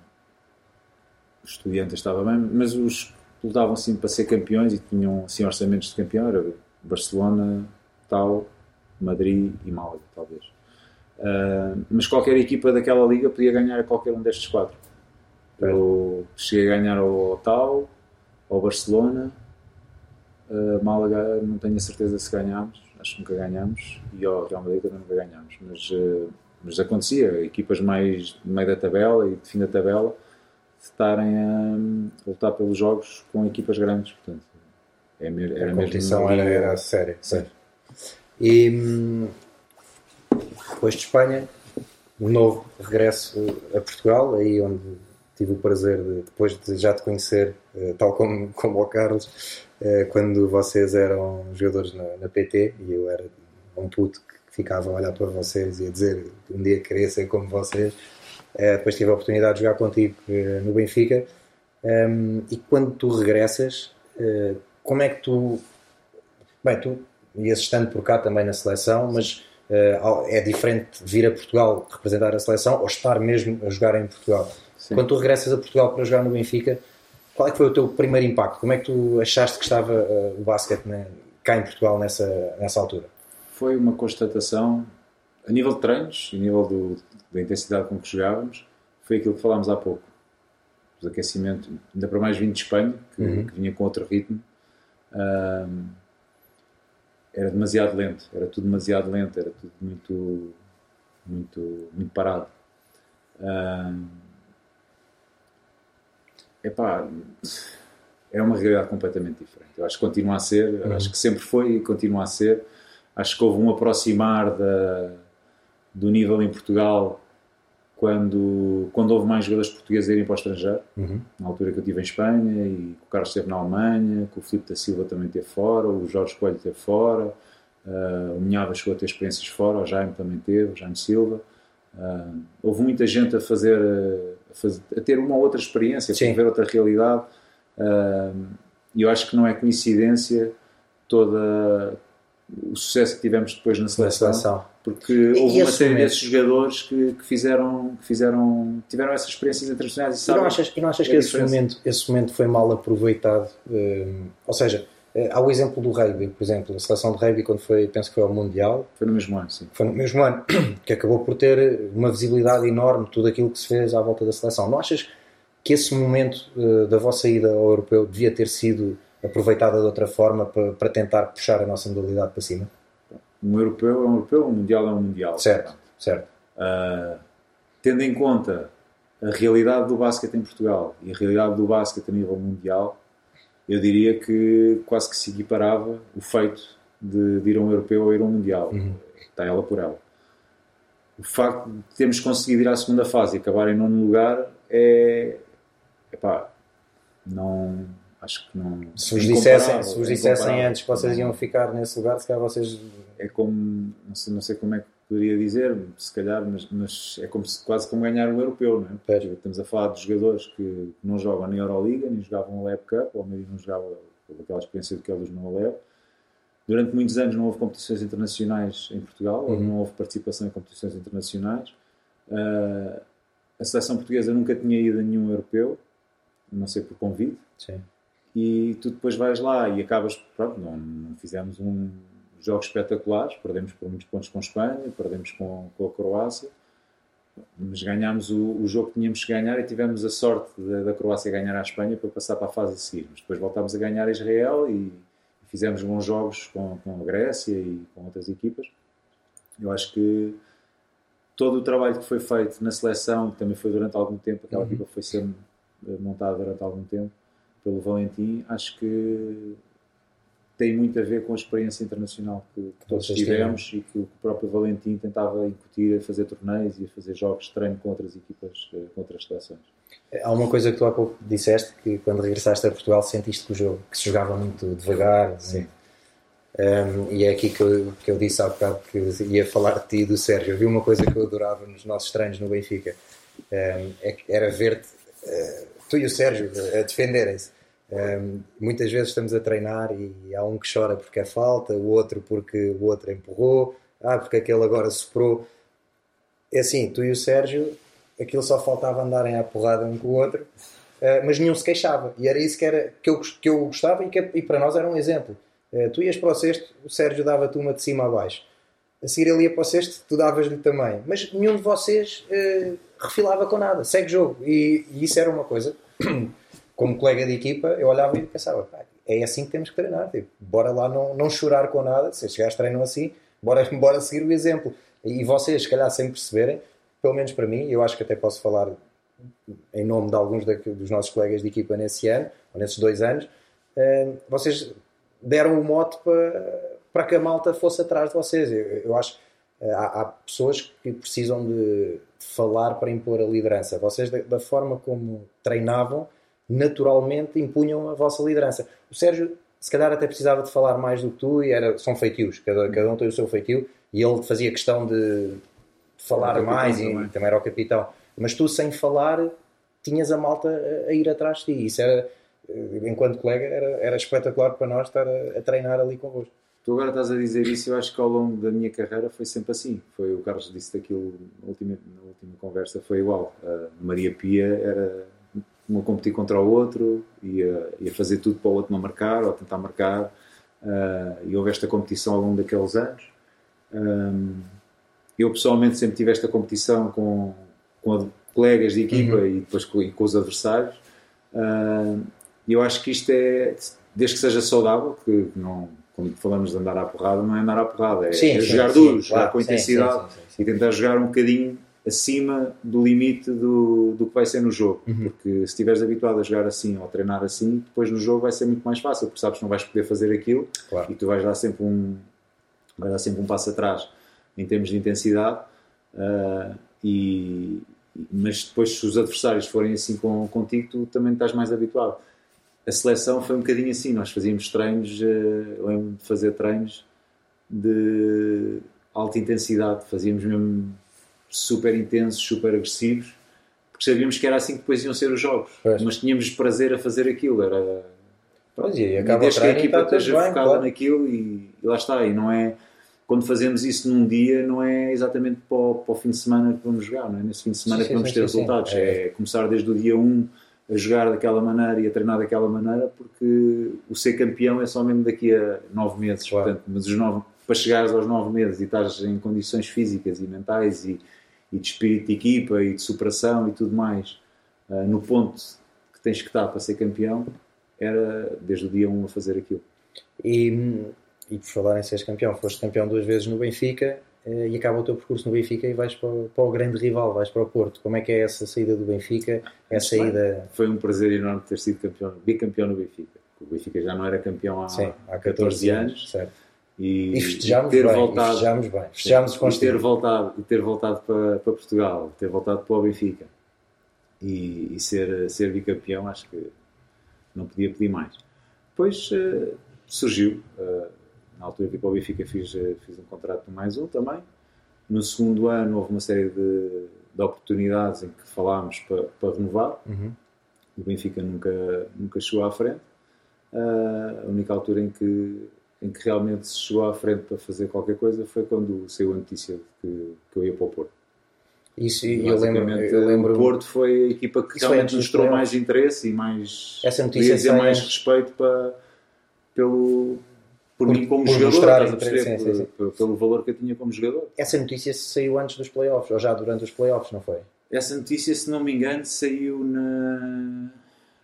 os estudiantes estava bem, mas os que lutavam assim para ser campeões e tinham assim orçamentos de campeão era Barcelona, Tau, Madrid e Málaga, talvez. Uh, mas qualquer equipa daquela liga podia ganhar a qualquer um destes quatro. Eu cheguei a ganhar ao Tau, ao Barcelona, uh, Málaga não tenho a certeza se ganhámos, acho que nunca ganhámos, e ao Real Madrid também nunca ganhámos, mas, uh, mas acontecia, equipas mais de meio da tabela e de fim da tabela estarem a, a lutar pelos jogos com equipas grandes, portanto é, era a mesmo competição uma era, era séria. Sim. E hum, depois de Espanha, de novo regresso a Portugal, aí onde tive o prazer de, depois de já te conhecer, eh, tal como, [LAUGHS] como o Carlos, eh, quando vocês eram jogadores na, na PT e eu era um puto que ficava a olhar para vocês e a dizer um dia queria ser como vocês. Eh, depois tive a oportunidade de jogar contigo no Benfica. Um, e quando tu regressas, como é que tu Bem, tu ias estando por cá também na seleção, mas é diferente vir a Portugal representar a seleção ou estar mesmo a jogar em Portugal. Sim. Quando tu regressas a Portugal para jogar no Benfica, qual é que foi o teu primeiro impacto? Como é que tu achaste que estava eh, o basquete né, cá em Portugal nessa, nessa altura? foi uma constatação a nível de treinos, a nível do- da intensidade com que jogávamos, foi aquilo que falámos há pouco. O aquecimento, ainda para mais vindo de Espanha, que, Uhum. que vinha com outro ritmo, ahm, era demasiado lento, era tudo demasiado lento, era tudo muito, muito, muito parado. Ahm, epá, é uma realidade completamente diferente. Eu acho que continua a ser, eu acho que sempre foi e continua a ser. Acho que houve um aproximar da, do nível em Portugal quando, quando houve mais jogadores portugueses a irem para o estrangeiro. Na altura que eu estive em Espanha e o Carlos esteve na Alemanha, que o Filipe da Silva também esteve fora, o Jorge Coelho esteve fora, ah, o Minhava chegou a ter experiências fora, o Jaime também teve, o Jaime Silva. Ah, houve muita gente a fazer, a, fazer- a ter uma outra experiência, a ver outra realidade. E eu acho que não é coincidência toda o sucesso que tivemos depois na seleção, seleção. porque E houve uma série desses jogadores que, que fizeram, que fizeram, tiveram essas experiências internacionais e E sabem não achas, e não achas que esse momento, esse momento foi mal aproveitado? Ou seja, há o exemplo do rugby, por exemplo, a seleção de rugby quando foi, penso que foi ao Mundial, Foi no mesmo ano, sim. foi no mesmo ano, [CLEARS THROAT] que acabou por ter uma visibilidade enorme tudo aquilo que se fez à volta da seleção. Não achas que esse momento uh, da vossa ida ao europeu devia ter sido aproveitada de outra forma para, para tentar puxar a nossa modalidade para cima? Um europeu é um europeu, um mundial é um mundial. Certo, certo. Uh, tendo em conta a realidade do basquete em Portugal e a realidade do basquete a nível mundial, eu diria que quase que se equiparava o feito de, de ir a um europeu ou ir a um mundial. Uhum. Está ela por ela. O facto de termos conseguido ir à segunda fase e acabar em nono lugar é. Epá, não. Acho que não. Se vos dissessem, se vos dissessem antes que vocês iam ficar nesse lugar, se calhar vocês. É como. Não sei, não sei como é que poderia dizer, se calhar, mas, mas é como se, quase como ganhar um europeu, não é? Estamos a falar de jogadores que não jogam nem Euroliga, nem jogavam a Lab Cup, ou mesmo não jogava aquela experiência do que eles no Alep. Durante muitos anos não houve competições internacionais em Portugal, uhum. não houve participação em competições internacionais. Uh, a seleção portuguesa nunca tinha ido a nenhum europeu, não sei por convite. Sim. E tu depois vais lá e acabas, pronto, não, não fizemos um, jogos espetaculares, perdemos por muitos pontos com a Espanha, perdemos com, com a Croácia, mas ganhámos o, o, jogo que tínhamos que ganhar e tivemos a sorte da, Croácia ganhar a Espanha para passar para a fase a seguir. Mas depois voltámos a ganhar a Israel e, e fizemos bons jogos com, com a Grécia e com outras equipas. Eu acho que todo o trabalho que foi feito na seleção, que também foi durante algum tempo, aquela uhum. equipa foi sendo montada durante algum tempo pelo Valentim, acho que tem muito a ver com a experiência internacional que, que todos tivemos e que o próprio Valentim tentava incutir a fazer torneios e a fazer jogos de treino com outras equipas, eh, com outras seleções. Há uma coisa que tu há pouco disseste, que quando regressaste a Portugal sentiste que o jogo que se jogava muito devagar. Sim. Um, e é aqui que eu, que eu disse há bocado que ia falar de ti e do Sérgio. Eu vi uma coisa que eu adorava nos nossos treinos no Benfica, um, é, era ver-te, uh, tu e o Sérgio, a defenderem-se. Um, muitas vezes estamos a treinar e há um que chora porque é falta, o outro porque o outro empurrou, ah, porque aquele agora soprou. É assim, tu e o Sérgio, aquilo só faltava andarem à porrada um com o outro, uh, mas nenhum se queixava. E era isso que, era, que, eu, que eu gostava e, que, e para nós era um exemplo. Uh, tu ias para o cesto, o Sérgio dava-te uma de cima a baixo. A seguir ele ia para o cesto, tu davas-lhe também. Mas nenhum de vocês uh, refilava com nada. Segue jogo. E, e isso era uma coisa como colega de equipa, eu olhava e pensava, é assim que temos que treinar, tipo, bora lá não, não chorar com nada, se estes gajos treinam assim, bora, [LAUGHS] bora seguir o exemplo. E vocês, se calhar, sem perceberem, pelo menos para mim, eu acho que até posso falar em nome de alguns dos nossos colegas de equipa nesse ano, ou nesses dois anos, eh, vocês deram o mote para, para que a malta fosse atrás de vocês. Eu, eu acho que eh, há, há, pessoas que precisam de falar para impor a liderança. Vocês, da, da forma como treinavam, naturalmente impunham a vossa liderança. O Sérgio, se calhar, até precisava de falar mais do que tu e era, são feitios, cada, cada um tem o seu feitio e ele fazia questão de falar mais também. e também era o capitão. Mas tu, sem falar, tinhas a malta a, a ir atrás de ti. Isso era, eh, enquanto colega, era, era espetacular para nós estar a, a treinar ali convosco. Tu agora estás a dizer isso, eu acho que ao longo da minha carreira foi sempre assim. Foi o Carlos disse daquilo na última, na última conversa, foi igual. A Maria Pia era um a competir contra o outro e a, fazer tudo para o outro não marcar ou tentar marcar. Uh, e houve esta competição ao longo daqueles anos. Um, eu pessoalmente sempre tive esta competição com, com colegas de equipa uhum. e depois com, e com os adversários. Uh, e eu acho que isto é, desde que seja saudável, que não, quando falamos de andar à porrada, não é andar à porrada, é, sim, é jogar sim, duro, sim, jogar claro, com intensidade e tentar jogar um bocadinho acima do limite do, do que vai ser no jogo. Uhum. Porque se estiveres habituado a jogar assim ou a treinar assim, depois no jogo vai ser muito mais fácil, porque sabes que não vais poder fazer aquilo claro. e tu vais dar sempre um, vais dar sempre um passo atrás em termos de intensidade. Uh, e, mas depois, se os adversários forem assim com, contigo, tu também estás mais habituado. A seleção foi um bocadinho assim. Nós fazíamos treinos, uh, lembro de fazer treinos de alta intensidade, fazíamos mesmo super intensos, super agressivos, porque sabíamos que era assim que depois iam ser os jogos. Pois. Mas tínhamos prazer a fazer aquilo. Era. Pois, e acaba desde que a equipa esteja bem, focada claro. naquilo e, e, lá está. E não é. Quando fazemos isso num dia, não é exatamente para o, para o fim de semana que vamos jogar, não é? Nesse fim de semana sim, que vamos sim, ter sim, resultados. É. é. começar desde o dia 1 a jogar daquela maneira e a treinar daquela maneira, porque o ser campeão é só mesmo daqui a 9 meses. Claro. Portanto, mas os nove, para chegares aos 9 meses e estás em condições físicas e mentais e, e de espírito de equipa e de superação e tudo mais uh, no ponto que tens que estar para ser campeão, era desde o dia 1 a fazer aquilo. E, e por falar em seres campeão, foste campeão duas vezes no Benfica uh, e acaba o teu percurso no Benfica e vais para o, para o, grande rival, vais para o Porto. Como é que é essa saída do Benfica? É saída... Foi um prazer enorme ter sido campeão, bicampeão no Benfica. O Benfica já não era campeão há, Sim, há 14, 14 anos. Certo e, e festejámos ter bem, voltado, e festejámos bem. Festejámos com e ter voltado e ter voltado para, para Portugal, ter voltado para o Benfica e, e, ser, ser bicampeão, acho que não podia pedir mais. Depois uh, surgiu, uh, na altura que para o Benfica fiz, uh, fiz um contrato mais um também. No segundo ano houve uma série de, de oportunidades em que falámos para, para renovar. Uhum. O Benfica nunca, nunca chegou à frente. a única altura em que em que realmente se chegou à frente para fazer qualquer coisa foi quando saiu a notícia de que, que eu ia para o Porto. Isso, eu lembro, eu lembro. O Porto foi a equipa que realmente mostrou mais interesse e mais. Essa notícia dizer, mais respeito para, pelo. Por, por mim, como por jogador, perceber, sim, sim, sim. pelo valor que eu tinha como jogador. Essa notícia saiu antes dos playoffs, ou já durante os playoffs, não foi? Essa notícia, se não me engano, saiu na,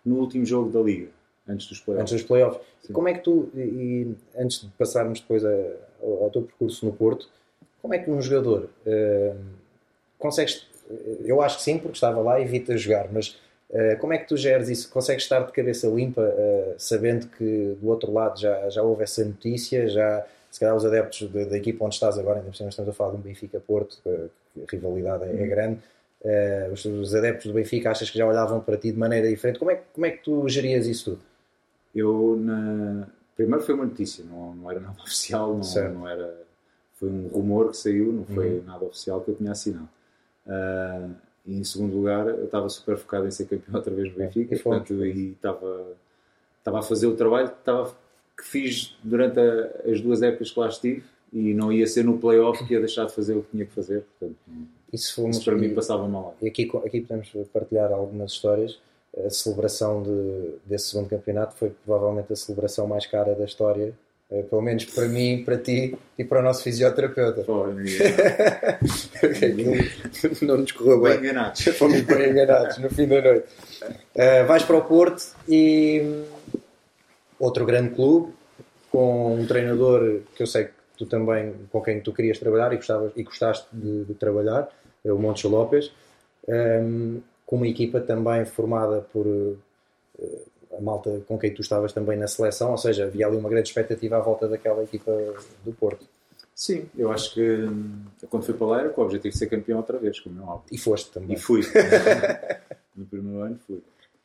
no último jogo da Liga antes dos playoffs. Antes dos playoffs. Como é que tu, e, antes de passarmos depois a, ao, ao, teu percurso no Porto, como é que um jogador uh, consegues, eu acho que sim, porque estava lá e vi-te a jogar, mas uh, como é que tu geres isso? Consegues estar de cabeça limpa, uh, sabendo que do outro lado já, já houve essa notícia, já se calhar os adeptos da, da equipa onde estás agora, ainda por cima estamos a falar de um Benfica-Porto, a rivalidade é, é grande, Uh, os, os, adeptos do Benfica achas que já olhavam para ti de maneira diferente? Como é, como é que tu gerias isso tudo? Eu, na... primeiro foi uma notícia, não, não era nada [LAUGHS] oficial, não, não, era. Foi um rumor que saiu, não foi uhum. nada oficial que eu tinha assinado. Uh, e em segundo lugar, eu estava super focado em ser campeão [LAUGHS] outra vez no Benfica, e, portanto, e estava, estava a fazer o trabalho que, estava, que fiz durante a, as duas épocas que lá estive e não ia ser no playoff que ia deixar de fazer o que tinha que fazer. Portanto, isso, fomos, isso para mim passava mal. E aqui, aqui podemos partilhar algumas histórias a celebração de, desse segundo campeonato foi provavelmente a celebração mais cara da história, eh, pelo menos para mim, para ti e para o nosso fisioterapeuta. Foi, [LAUGHS] não nos correu bem. Enganados. Fomos bem enganados no fim da noite. Uh, vais para o Porto e outro grande clube com um treinador que eu sei que tu também, com quem tu querias trabalhar e, gostavas, e gostaste de, de trabalhar, é o Montes Lopes. Um, ehm, com uma equipa também formada por uh, a malta com quem tu estavas também na seleção, ou seja, havia ali uma grande expectativa à volta daquela equipa do Porto. Sim, eu acho que hum, quando fui para lá era com o objetivo de ser campeão outra vez, como é óbvio. E foste também. E fui. [LAUGHS] no primeiro ano fui.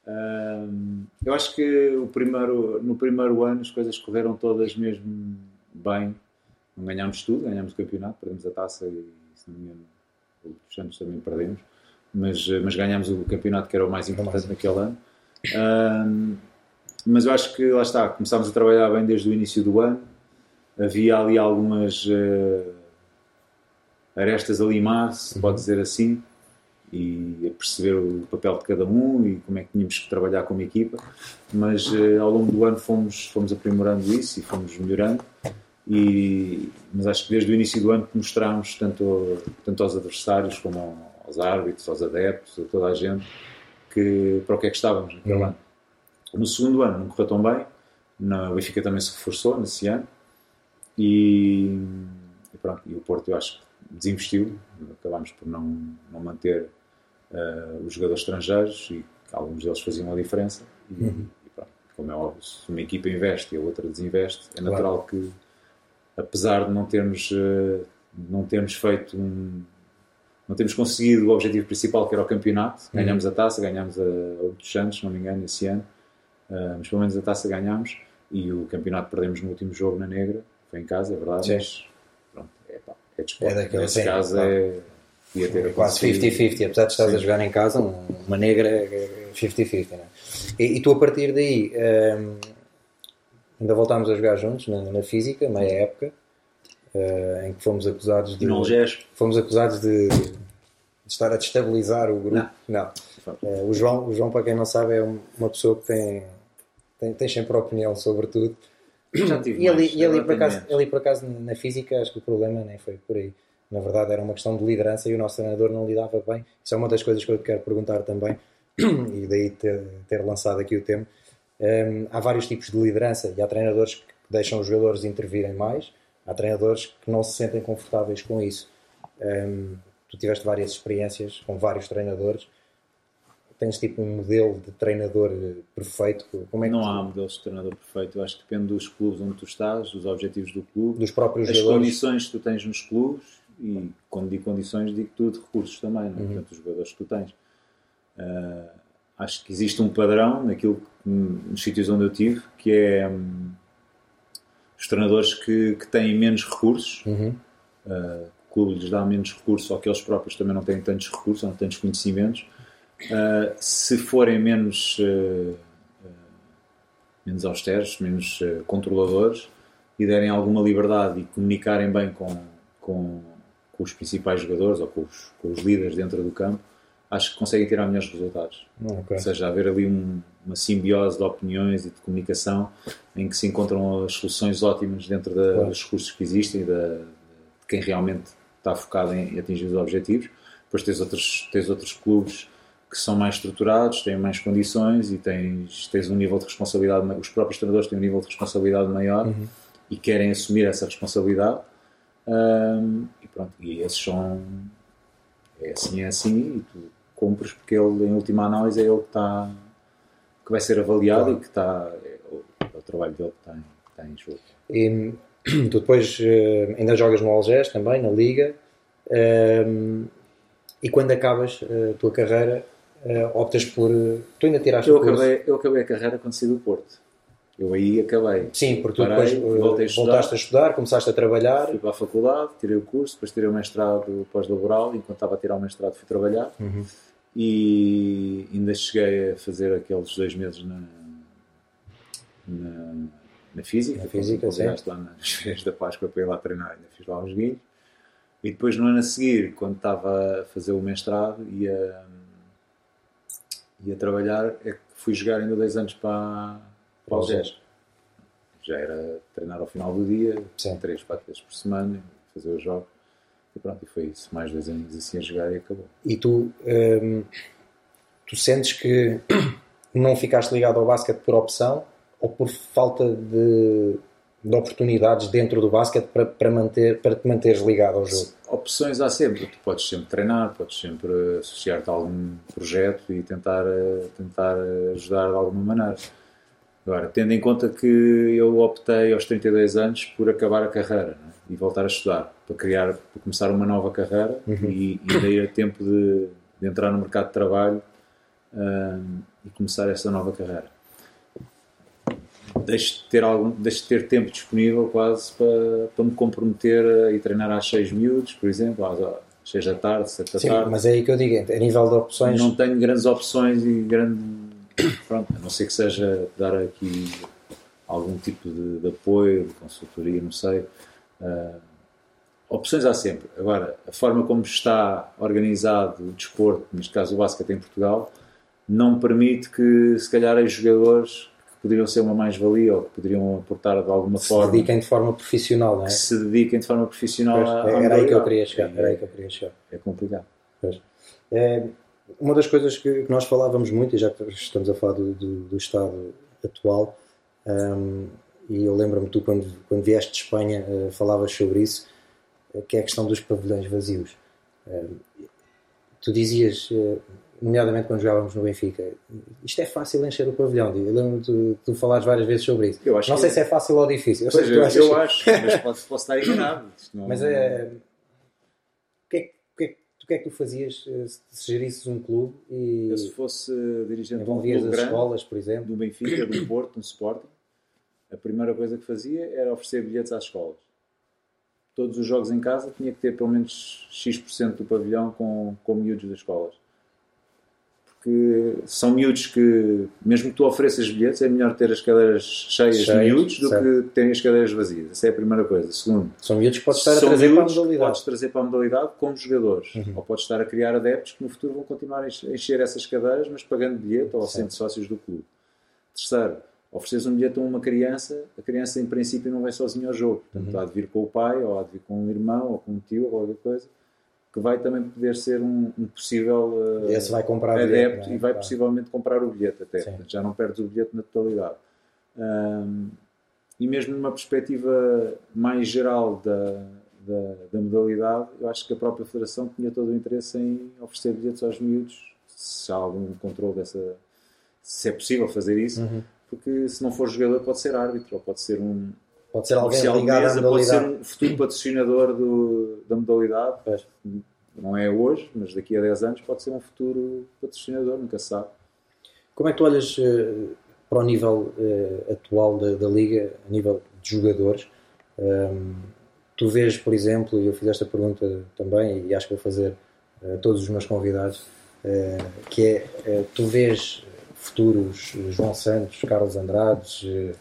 Um, eu acho que o primeiro, no primeiro ano as coisas correram todas mesmo bem. Não ganhámos tudo, ganhámos o campeonato, perdemos a taça e, se não me engano, outros anos também perdemos mas, mas ganhámos o campeonato que era o mais importante naquele ano. Um, mas eu acho que lá está, começámos a trabalhar bem desde o início do ano. Havia ali algumas uh, arestas a limar, se uhum. pode dizer assim, e a perceber o papel de cada um e como é que tínhamos que trabalhar como equipa. Mas uh, ao longo do ano fomos, fomos aprimorando isso e fomos melhorando. E, mas acho que desde o início do ano que mostramos, tanto, tanto aos adversários como aos árbitros, aos adeptos, a toda a gente, que, para o que é que estávamos naquele uhum. ano. No segundo ano não correu tão bem, o Benfica também se reforçou nesse ano e, e, pronto, e o Porto eu acho que desinvestiu, acabámos por não, não manter uh, os jogadores estrangeiros e alguns deles faziam a diferença e, uhum. e pronto, como é óbvio, se uma equipa investe e a outra desinveste, é natural claro. que apesar de não termos, uh, não termos feito um não temos conseguido o objetivo principal que era o campeonato. Uhum. Ganhamos a taça, ganhamos a, outros Santos, se não me engano, esse ano. Uh, mas pelo menos a taça ganhámos e o campeonato perdemos no último jogo na Negra. Foi em casa, é verdade. Sim. Mas pronto, é, pá, é desporto. É daquele Nesse caso é. Ia ter quase 50-50, apesar de estás a jogar em casa, uma negra é 50-50. Né? E, e, tu a partir daí um, ainda voltámos a jogar juntos na, na física, meia época. Uh, em que fomos acusados de. Não, fomos acusados de, de, estar a destabilizar o grupo. Não. não. Uh, o, João, o João, para quem não sabe, é uma pessoa que tem, tem, tem sempre opinião sobre tudo. Já tive e, ali, e ali, por acaso, ali, por acaso, na física, acho que o problema nem foi por aí. Na verdade, era uma questão de liderança e o nosso treinador não lidava bem. Isso é uma das coisas que eu quero perguntar também. [CLEARS THROAT] e daí ter, ter lançado aqui o tema, um, há vários tipos de liderança e há treinadores que deixam os jogadores intervirem mais, há treinadores que não se sentem confortáveis com isso. Um, tu tiveste várias experiências com vários treinadores. Tens tipo um modelo de treinador perfeito? Como é não tu... há modelos de treinador perfeito. Eu acho que depende dos clubes onde tu estás, dos objetivos do clube, dos próprios as jogadores. condições que tu tens nos clubes e quando digo condições digo tudo recursos também, não? É? Uhum. portanto os jogadores que tu tens. Uh, acho que existe um padrão naquilo nos sítios onde eu tive que é um, os treinadores que, que têm menos recursos. Uhum. Uh, clube lhes dá menos recursos ou que eles próprios também não têm tantos recursos, não tantos conhecimentos, uh, se forem menos, uh, menos austeros, menos controladores e derem alguma liberdade e comunicarem bem com, com, com os principais jogadores ou com os, com os, líderes dentro do campo, acho que conseguem tirar melhores resultados. Okay. Ou seja, haver ali um, uma simbiose de opiniões e de comunicação em que se encontram as soluções ótimas dentro da, claro. dos recursos que existem e da, de quem realmente está focado em atingir os objetivos. Depois tens outros, tens outros clubes que são mais estruturados, têm mais condições e tens, tens um nível de responsabilidade, os próprios treinadores têm um nível de responsabilidade maior uhum. e querem assumir essa responsabilidade. Um, e pronto, e esses são. É assim, é assim, e tu cumpres porque ele, em última análise, é ele que está. que vai ser avaliado claro. e que está. É o, é o, trabalho dele que está está em jogo. E [CLEARS THROAT] Tu depois uh, ainda jogas no Algés também, na Liga. Uh, e quando acabas eh, a tua carreira, uh, optas por. tu ainda tiraste eu acabei, eu acabei a carreira quando saí do Porto. Eu aí acabei. Sim, porque tu depois a voltaste a estudar, começaste a trabalhar. Fui para a faculdade, tirei o curso, depois tirei o mestrado pós-laboral. Enquanto estava a tirar o mestrado, fui trabalhar. Uhum. E ainda cheguei a fazer aqueles dois meses na, na na física. Na física, sim. lá nas [LAUGHS] férias da Páscoa para ir lá treinar, ainda fiz lá uns guinhos. E depois, no ano a seguir, quando estava a fazer o mestrado e a, e a trabalhar, é que fui jogar ainda dois anos para, para o GES. Já era treinar ao final do dia, sim. três, quatro vezes por semana, fazer os jogos. E pronto, e foi isso. Mais dois anos assim a jogar e acabou. E tu, hum, tu sentes que [CLEARS THROAT] não ficaste ligado ao basquete por opção ou por falta de, de oportunidades dentro do basquete para, para, manter, para te manteres ligado ao jogo? Opções há sempre. Tu podes sempre treinar, podes sempre associar-te a algum projeto e tentar, tentar ajudar de alguma maneira. Agora, tendo em conta que eu optei aos 32 anos por acabar a carreira né, e voltar a estudar, para criar, para começar uma nova carreira uhum. e, e daí a tempo de, de, entrar no mercado de trabalho um, e começar essa nova carreira deixo de ter, algum, deixo de ter tempo disponível quase para, para me comprometer ir treinar às 6 minutos, por exemplo, às 6 da tarde, 7 da Sim, tarde. mas é aí que eu digo, a nível de opções. Não tenho grandes opções e grande. Pronto, a não ser que seja dar aqui algum tipo de, de apoio, de consultoria, não sei. Uh, opções há sempre. Agora, a forma como está organizado o desporto, neste caso o basquete em Portugal, não permite que, se calhar, os jogadores poderiam ser uma mais-valia ou que poderiam aportar de alguma se forma. Se dediquem de forma profissional, não é? Que se dediquem de forma profissional pois, à, era, aí que eu queria chegar, é, era aí que eu queria chegar. É complicado. É, uma das coisas que, nós falávamos muito, e já que estamos a falar do, do, do estado atual, um, e eu lembro-me tu quando, quando vieste de Espanha uh, falavas sobre isso, uh, que é a questão dos pavilhões vazios. Uh, tu dizias, nomeadamente quando jogávamos no Benfica, isto é fácil encher o pavilhão. Eu lembro de tu falares várias vezes sobre isso. não sei se é fácil ou difícil. Eu, pois, eu, eu acho, mas pode, posso estar enganado. Não... Mas é. O que, é, que, tu fazias eh, se gerisses um clube e. Eu, se fosse dirigente de um clube as grande, escolas, por exemplo. Do Benfica, do Porto, do Sporting, a primeira coisa que fazia era oferecer bilhetes às escolas. Todos os jogos em casa tinha que ter pelo menos X% do pavilhão com, com miúdos das escolas que são miúdos que, mesmo que tu ofereças bilhetes, é melhor ter as cadeiras cheias, cheias de miúdos do certo. que terem as cadeiras vazias. Essa é a primeira coisa. Segundo, são miúdos que podes estar a trazer para a modalidade. podes trazer para a modalidade como jogadores. Uhum. Ou podes estar a criar adeptos que no futuro vão continuar a encher essas cadeiras, mas pagando bilhete ou sendo sócios do clube. Terceiro, ofereces um bilhete a uma criança, a criança em princípio não vai sozinha ao jogo. Portanto, uhum. há de vir com o pai, ou há de vir com um irmão, ou com um tio, ou qualquer coisa que vai também poder ser um, um possível uh, Esse vai comprar adepto bilhete, é? e vai Claro. possivelmente comprar o bilhete até. Sim. Já não perdes o bilhete na totalidade. Um, e mesmo numa perspectiva mais geral da, da, da modalidade, eu acho que a própria Federação tinha todo o interesse em oferecer bilhetes aos miúdos, se há algum controle dessa. se é possível fazer isso, Uhum. porque se não for jogador, pode ser árbitro, ou pode ser um Pode ser alguém ligado à mesa, pode ser modalidade. um futuro patrocinador do, da modalidade. Pois. Não é hoje, mas daqui a 10 anos pode ser um futuro patrocinador, nunca se sabe. Como é que tu olhas eh, para o nível eh, atual da, da Liga, a nível de jogadores? Ehm, tu vês, por exemplo, e eu fiz esta pergunta também, e acho que vou fazer a todos os meus convidados, eh, que é, eh, tu vês futuros João Santos, Carlos Andrades, eh,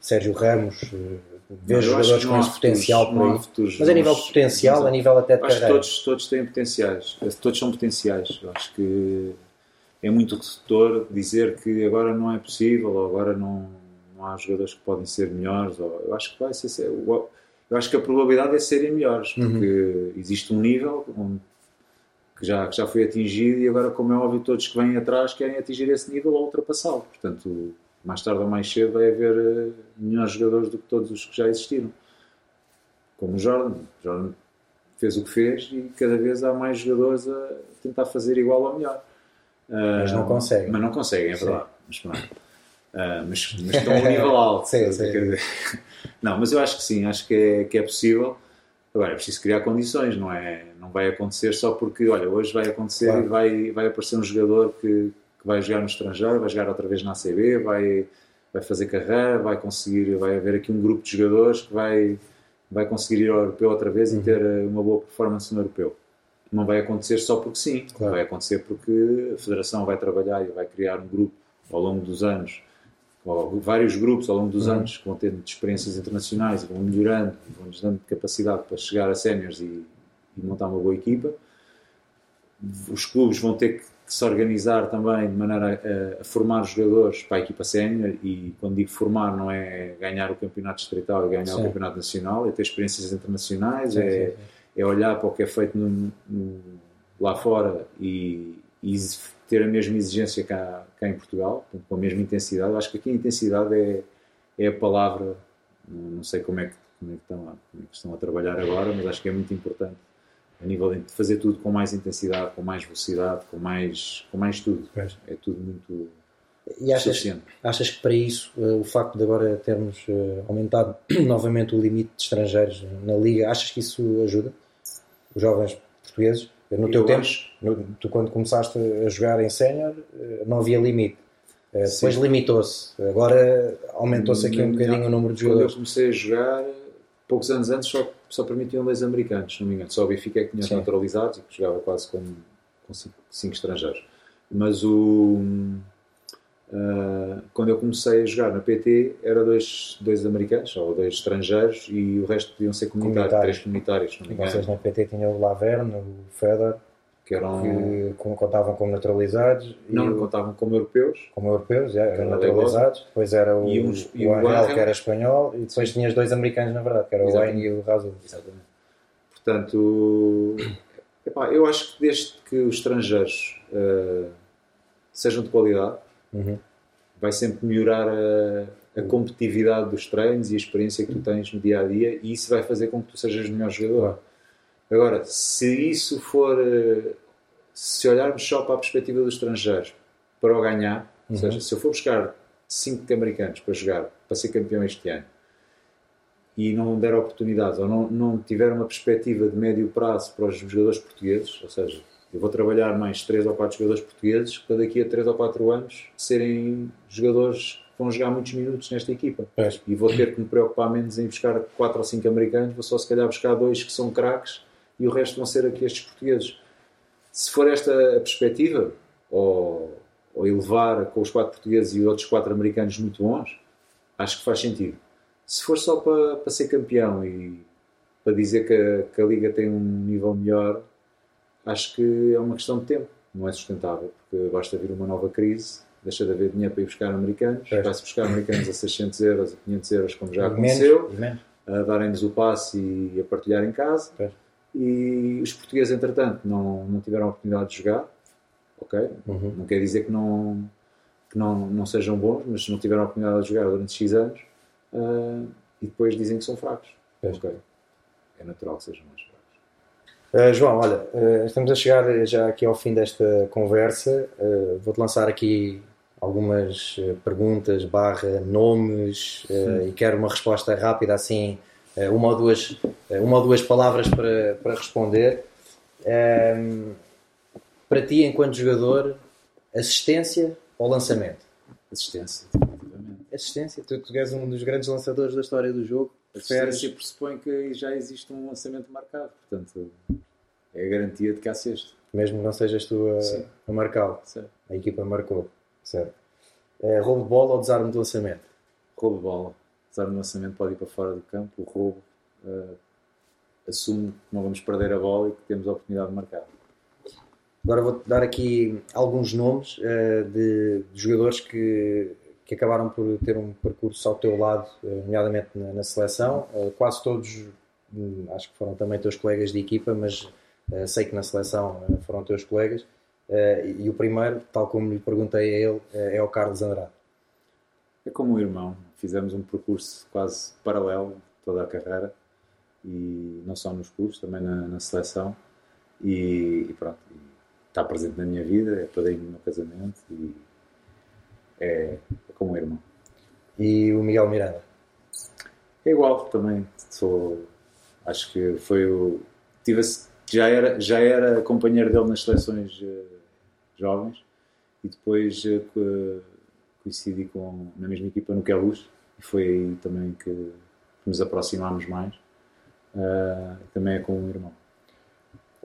Sérgio Ramos, acho jogadores com esse potencial futuros- por aí? futuros Mas a nível de bons. potencial, a nível até de Acho carreira. todos, todos têm potenciais. Todos são potenciais. Eu acho que é muito redutor dizer que agora não é possível ou agora não, não há jogadores que podem ser melhores. Ou, eu acho que vai ser. Eu eu acho que a probabilidade é serem melhores, porque existe um nível onde- que, já, que já foi atingido e agora, como é óbvio, todos que vêm atrás querem atingir esse nível ou ultrapassá-lo. Portanto, mais tarde ou mais cedo vai haver eh, melhores jogadores do que todos os que já existiram como o Jordan. O Jordan fez o que fez e cada vez há mais jogadores a tentar fazer igual ou melhor. Mas não Ah, conseguem. Mas não conseguem, é verdade. Mas, pronto. Ah, mas, mas [LAUGHS] estão a um nível alto. Sim, sim. [LAUGHS] Não, mas eu acho que sim, acho que é, que é possível. Agora, é preciso criar condições, não é? Não vai acontecer só porque, olha, hoje vai acontecer Claro. e vai, vai aparecer um jogador que, que vai jogar no estrangeiro, vai jogar outra vez na ACB, vai, vai fazer carreira, vai conseguir, vai haver aqui um grupo de jogadores que vai, vai conseguir ir ao europeu outra vez Uhum. e ter eh, uma boa performance no europeu. Não vai acontecer só porque sim, Claro. vai acontecer porque a Federação vai trabalhar e vai criar um grupo ao longo dos anos, vários grupos ao longo dos Uhum. anos que vão tendo experiências internacionais e vão melhorando, vão-nos dando capacidade para chegar a séniores e, e montar uma boa equipa. Os clubes vão ter que, que se organizar também de maneira a, a formar jogadores para a equipa sénior e quando digo formar não é ganhar o campeonato distrital e ganhar Sim. o campeonato nacional, é ter experiências internacionais, Sim, é, sim, é olhar para o que é feito no- no- lá fora e, e ter a mesma exigência cá, cá em Portugal, com a mesma intensidade. Acho que aqui a intensidade é, é a palavra, não não sei como é, que, como, é que estão a, como é que estão a trabalhar agora, mas acho que é muito importante a nível de fazer tudo com mais intensidade, com mais velocidade, com mais, com mais tudo. Pois. É tudo muito E achas, suficiente. achas que para isso eh, o facto de agora termos eh, aumentado [CLEARS THROAT] novamente o limite de estrangeiros na Liga, achas que isso ajuda os jovens portugueses? No teu Eu tempo, no- tu quando começaste a jogar em sénior, eh, não havia limite. Depois limitou-se. Agora aumentou-se aqui um bocadinho o número de Quando eu jogadores. comecei a jogar, poucos anos antes, só, só permitiam dois americanos, se não me engano. Só o Benfica é que tinha Sim. naturalizados e que jogava quase com, com cinco, cinco estrangeiros. Mas o. ah, quando eu comecei a jogar na PT, era dois, dois americanos, ou dois estrangeiros, e o resto podiam ser comunitários, Comunitários. três comunitários, não me E engano, vocês na PT tinham o Laverne, o Feder, que eram. que com- contavam como naturalizados, e não o- contavam como europeus. como europeus, já, eram era naturalizados. Depois era o, E e o o Angel, que era espanhol, e depois tinhas dois americanos, na verdade, que era o Exatamente. Wayne e o Razul. Exatamente. Portanto, epá, eu acho que desde que os estrangeiros ah, sejam de qualidade, Uhum. vai sempre melhorar a, a competitividade dos treinos e a experiência que tu tens no dia a dia e isso vai fazer com que tu sejas o melhor jogador. Agora, se isso for, eh, se olharmos só para a perspectiva dos estrangeiros para o ganhar, ou seja, se eu for buscar 5 americanos para jogar, para ser campeão este ano e não der oportunidades ou não, não tiver uma perspectiva de médio prazo para os jogadores portugueses, ou seja, eu vou trabalhar mais 3 ou 4 jogadores portugueses para daqui a 3 ou 4 anos serem jogadores que vão jogar muitos minutos nesta equipa. Pois. E vou ter que me preocupar menos em buscar 4 ou 5 americanos, vou só se calhar buscar dois que são craques e o resto vão ser aqui estes portugueses. Se for esta a perspectiva, ou, ou elevar com os 4 portugueses e outros 4 americanos muito bons, acho que faz sentido. Se for só para, para ser campeão e para dizer que a, que a Liga tem um nível melhor, acho que é uma questão de tempo. Não é sustentável, porque basta vir uma nova crise, deixa de haver dinheiro para ir buscar americanos, Pois. vai-se buscar americanos a 600 euros, a 500 euros, como já menos, aconteceu, e menos. a darem-nos o passe e a partilhar em casa. Pois. E os portugueses, entretanto, não, não tiveram a oportunidade de jogar. Ok? Uhum. Não quer dizer que não, que não, não sejam bons, mas não tiveram a oportunidade de jogar durante X anos. ah, e depois dizem que são fracos. Pois. Ok. É natural que sejam mais fracos. Uh, João, olha, uh, estamos a chegar já aqui ao fim desta conversa. Uh, Vou-te lançar aqui algumas uh, perguntas, barra nomes, uh, e quero uma resposta rápida, assim, uh, uma, ou duas, uh, uma ou duas palavras para, para responder. Um, para ti, enquanto jogador, assistência ou lançamento? Assistência, definitivamente. Assistência, tu, tu és um dos grandes lançadores da história do jogo. Assistência pressupõe que já existe um lançamento marcado. Portanto, é a garantia de que há sexto. mesmo que não sejas tu a, a marcá-lo. A equipa marcou, certo? É, roubo de bola ou desarme de lançamento? Roubo de bola. Desarme de lançamento pode ir para fora do campo. O roubo eh, assume que não vamos perder a bola e que temos a oportunidade de marcar. Agora vou-te dar aqui alguns nomes eh, de, de jogadores que, que acabaram por ter um percurso ao teu lado, eh, nomeadamente na, na seleção. Eh, quase todos, hum, acho que foram também teus colegas de equipa, mas sei que na seleção foram teus colegas. E o primeiro, tal como lhe perguntei a ele, é o Carlos Andrade. É como um irmão. Fizemos um percurso quase paralelo toda a carreira. E não só nos clubes, também na, na seleção. E, e pronto. e está presente na minha vida. É padrinho do meu casamento. E é, é como um irmão. E o Miguel Miranda. É igual também. Sou, acho que foi o. Tive, já, era, já era companheiro dele nas seleções eh, jovens e depois co- coincidi com, na mesma equipa no Queluz e foi aí também que, nos aproximámos mais. Ah, também é com um irmão.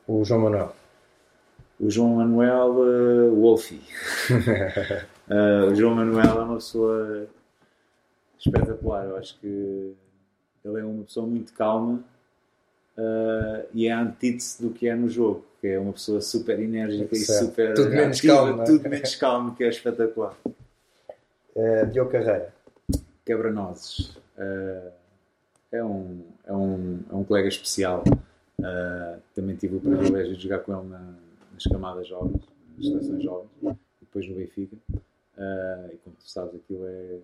O João Manuel. O João Manuel uh, Wolfi. Uh, [LAUGHS] o João Manuel é uma pessoa espetacular. Eu acho que ele é uma pessoa muito calma uh, e é a antítese do que é no jogo. Que é uma pessoa super enérgica Certo. e super Tudo menos calmo, é? tudo menos calmo, que é espetacular. Eh, Diogo Carreira. Quebra-nozes. Uh, é, um, é, um, é um colega especial. Uh, também tive o privilégio de jogar com ele na- nas camadas jovens, nas seleções jovens, e depois no Benfica. Uh, e como tu sabes, aquilo é,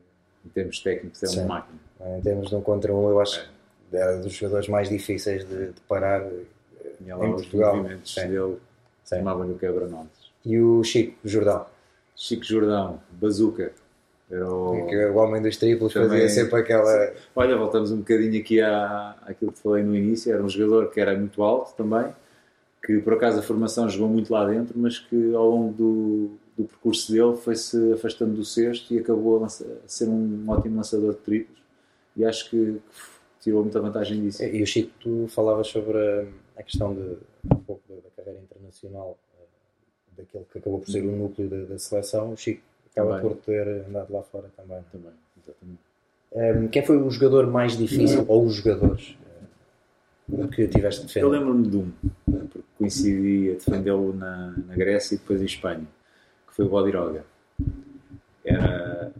em termos técnicos, é Sim. uma máquina. Em termos de um contra um, eu acho que era dos jogadores mais difíceis de, de parar eh, Tinha lá em os Portugal. movimentos Sim. dele, chamavam-lhe o quebra-nozes. E o Chico Jordão, Chico Jordão, Bazuca. Era o... homem dos triplos, Também- fazia sempre aquela. Olha, voltamos um bocadinho aqui à, àquilo que falei no início. Era um jogador que era muito alto também, que por acaso a formação jogou muito lá dentro, mas que ao longo do, do percurso dele foi-se afastando do cesto e acabou a, lança- a ser um ótimo lançador de triplos. E acho que, tirou muita vantagem disso. E o Chico, tu falavas sobre a, questão de um pouco da, da carreira internacional, eh, daquele que acabou por ser o núcleo da, da seleção. O Chico acaba Também. por ter andado lá fora também. Também, exatamente. Eh, quem foi o jogador mais difícil, ou os jogadores, eh, que tiveste de Eu defender? lembro-me de um, porque coincidi a defendê-lo na, na Grécia e depois em Espanha, que foi o Bodiroga. Era,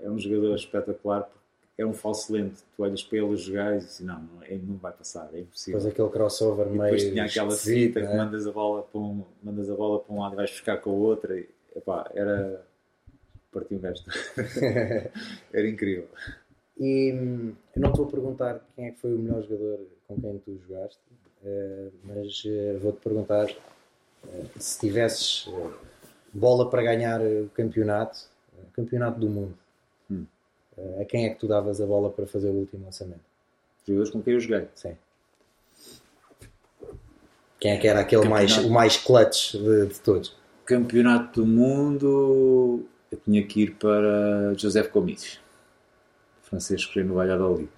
é um jogador espetacular, porque é um falso lento. Tu olhas para ele jogar e dizes não, não, ele não vai passar, é impossível. Depois aquele crossover E meio. depois tinha aquela fita que né? mandas a, bola para um, mandas a bola para um lado e vais buscar com a outra. Epá, era. Partiu gajo. [LAUGHS] era incrível. E hum, eu não estou a perguntar quem é que foi o melhor jogador com quem tu jogaste, eh, mas eh, vou-te perguntar eh, se tivesses bola para ganhar o campeonato, o campeonato do mundo, Hum. a quem é que tu davas a bola para fazer o último lançamento? Jogadores com quem eu joguei. Sim. Quem é que era aquele mais, o mais clutch de, de todos? Campeonato do Mundo, eu tinha que ir para Joseph Comites, francês que no Valladolid.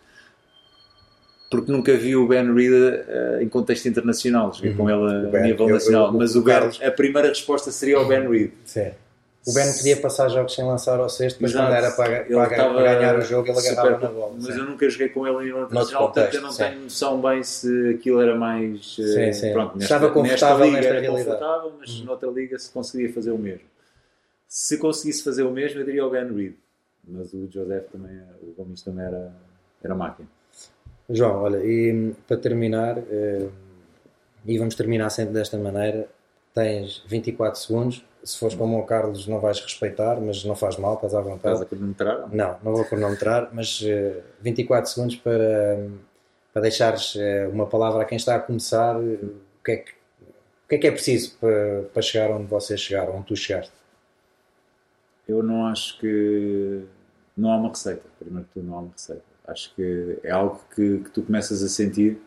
Porque nunca vi o Ben Reed eh, em contexto internacional, joguei com ele Uhum. A nível eu- nacional, eu- mas o Ben, Carlos- a primeira resposta seria o Ben Reed. Sim. O Ben podia passar jogos sem lançar ao sexto, mas quando Exato. era para, para, para ganhar o jogo ele agarrava na bola. Mas sim. eu nunca joguei com ele em internacional, portanto eu não sim. tenho noção bem se aquilo era mais. eh, Sim, sim. Pronto, Estava confortável liga nesta era realidade. Confortável, mas noutra liga se conseguia fazer o mesmo. Se conseguisse fazer o mesmo, eu diria o Ben Reed. Mas o Joseph também, o Gomes também era, era máquina. João, olha, e hum, para terminar, eh, e vamos terminar sempre desta maneira. Tens 24 segundos. Se fores como o Carlos, não vais respeitar, mas não faz mal, estás à Estás vontade. a cronometrar? Não, não vou cronometrar, mas eh, 24 segundos para, para deixares eh, uma palavra a quem está a começar. eh, O que é que, o que, é, que é preciso para, para chegar onde vocês chegaram, onde tu chegaste? Eu não acho que. Não há uma receita. Primeiro que tudo, não há uma receita. Acho que é algo que, que tu começas a sentir,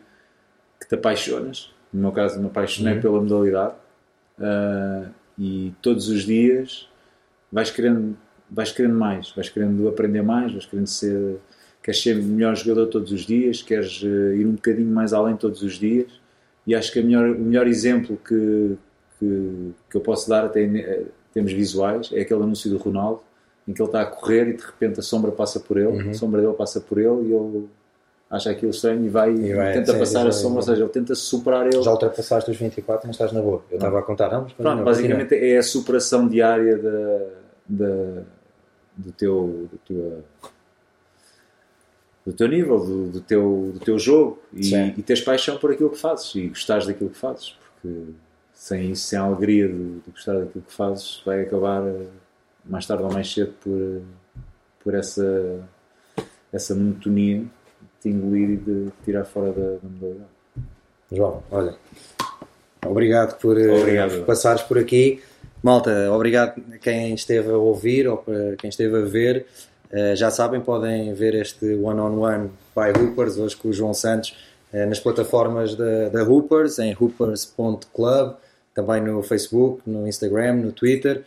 que te apaixonas. No meu caso, me apaixonei Uhum. pela modalidade. ah, e todos os dias vais querendo, vais querendo mais, vais querendo aprender mais, vais querendo ser. Queres ser melhor jogador todos os dias, queres eh, ir um bocadinho mais além todos os dias. E acho que melhor- o melhor exemplo que, que, que eu posso dar, até em eh, termos visuais, é aquele anúncio do Ronaldo, em que ele está a correr e de repente a sombra passa por ele, a sombra dele passa por ele e ele acha aquilo estranho e vai, E vai, tenta sim, passar sim, a sombra, ou seja, ele tenta superar ele. Já ultrapassaste os 24, mas estás na boa. Eu estava a contar? Pronto, continua, basicamente é a superação diária da, da- do, teu, do, tua- do teu nível, do, do teu, do teu jogo e, e teres paixão por aquilo que fazes e gostares daquilo que fazes, porque sem isso, sem a alegria de, de gostar daquilo que fazes, vai acabar eh, mais tarde ou mais cedo por, eh, por essa, essa monotonia de engolir e de tirar fora da, da modalidade. João, olha, obrigado por, eh, Obrigado. por passares por aqui. Malta, obrigado a quem esteve a ouvir ou para quem esteve a ver. Eh, já sabem, podem ver este one-on-one by Hoopers, hoje com o João Santos, eh, nas plataformas da, da Hoopers, em hoopers.club, também no Facebook, no Instagram, no Twitter.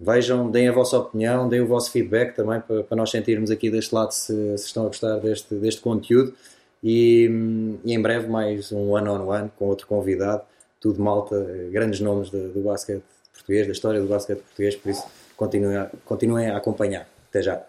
Vejam, deem a vossa opinião, deem o vosso feedback também para, para nós sentirmos aqui deste lado se, se estão a gostar deste, deste conteúdo. E, e em breve mais um one-on-one com outro convidado, tudo malta, grandes nomes do, do basquete português, da história do basquete português, por isso continuem a, continuem a acompanhar. Até já.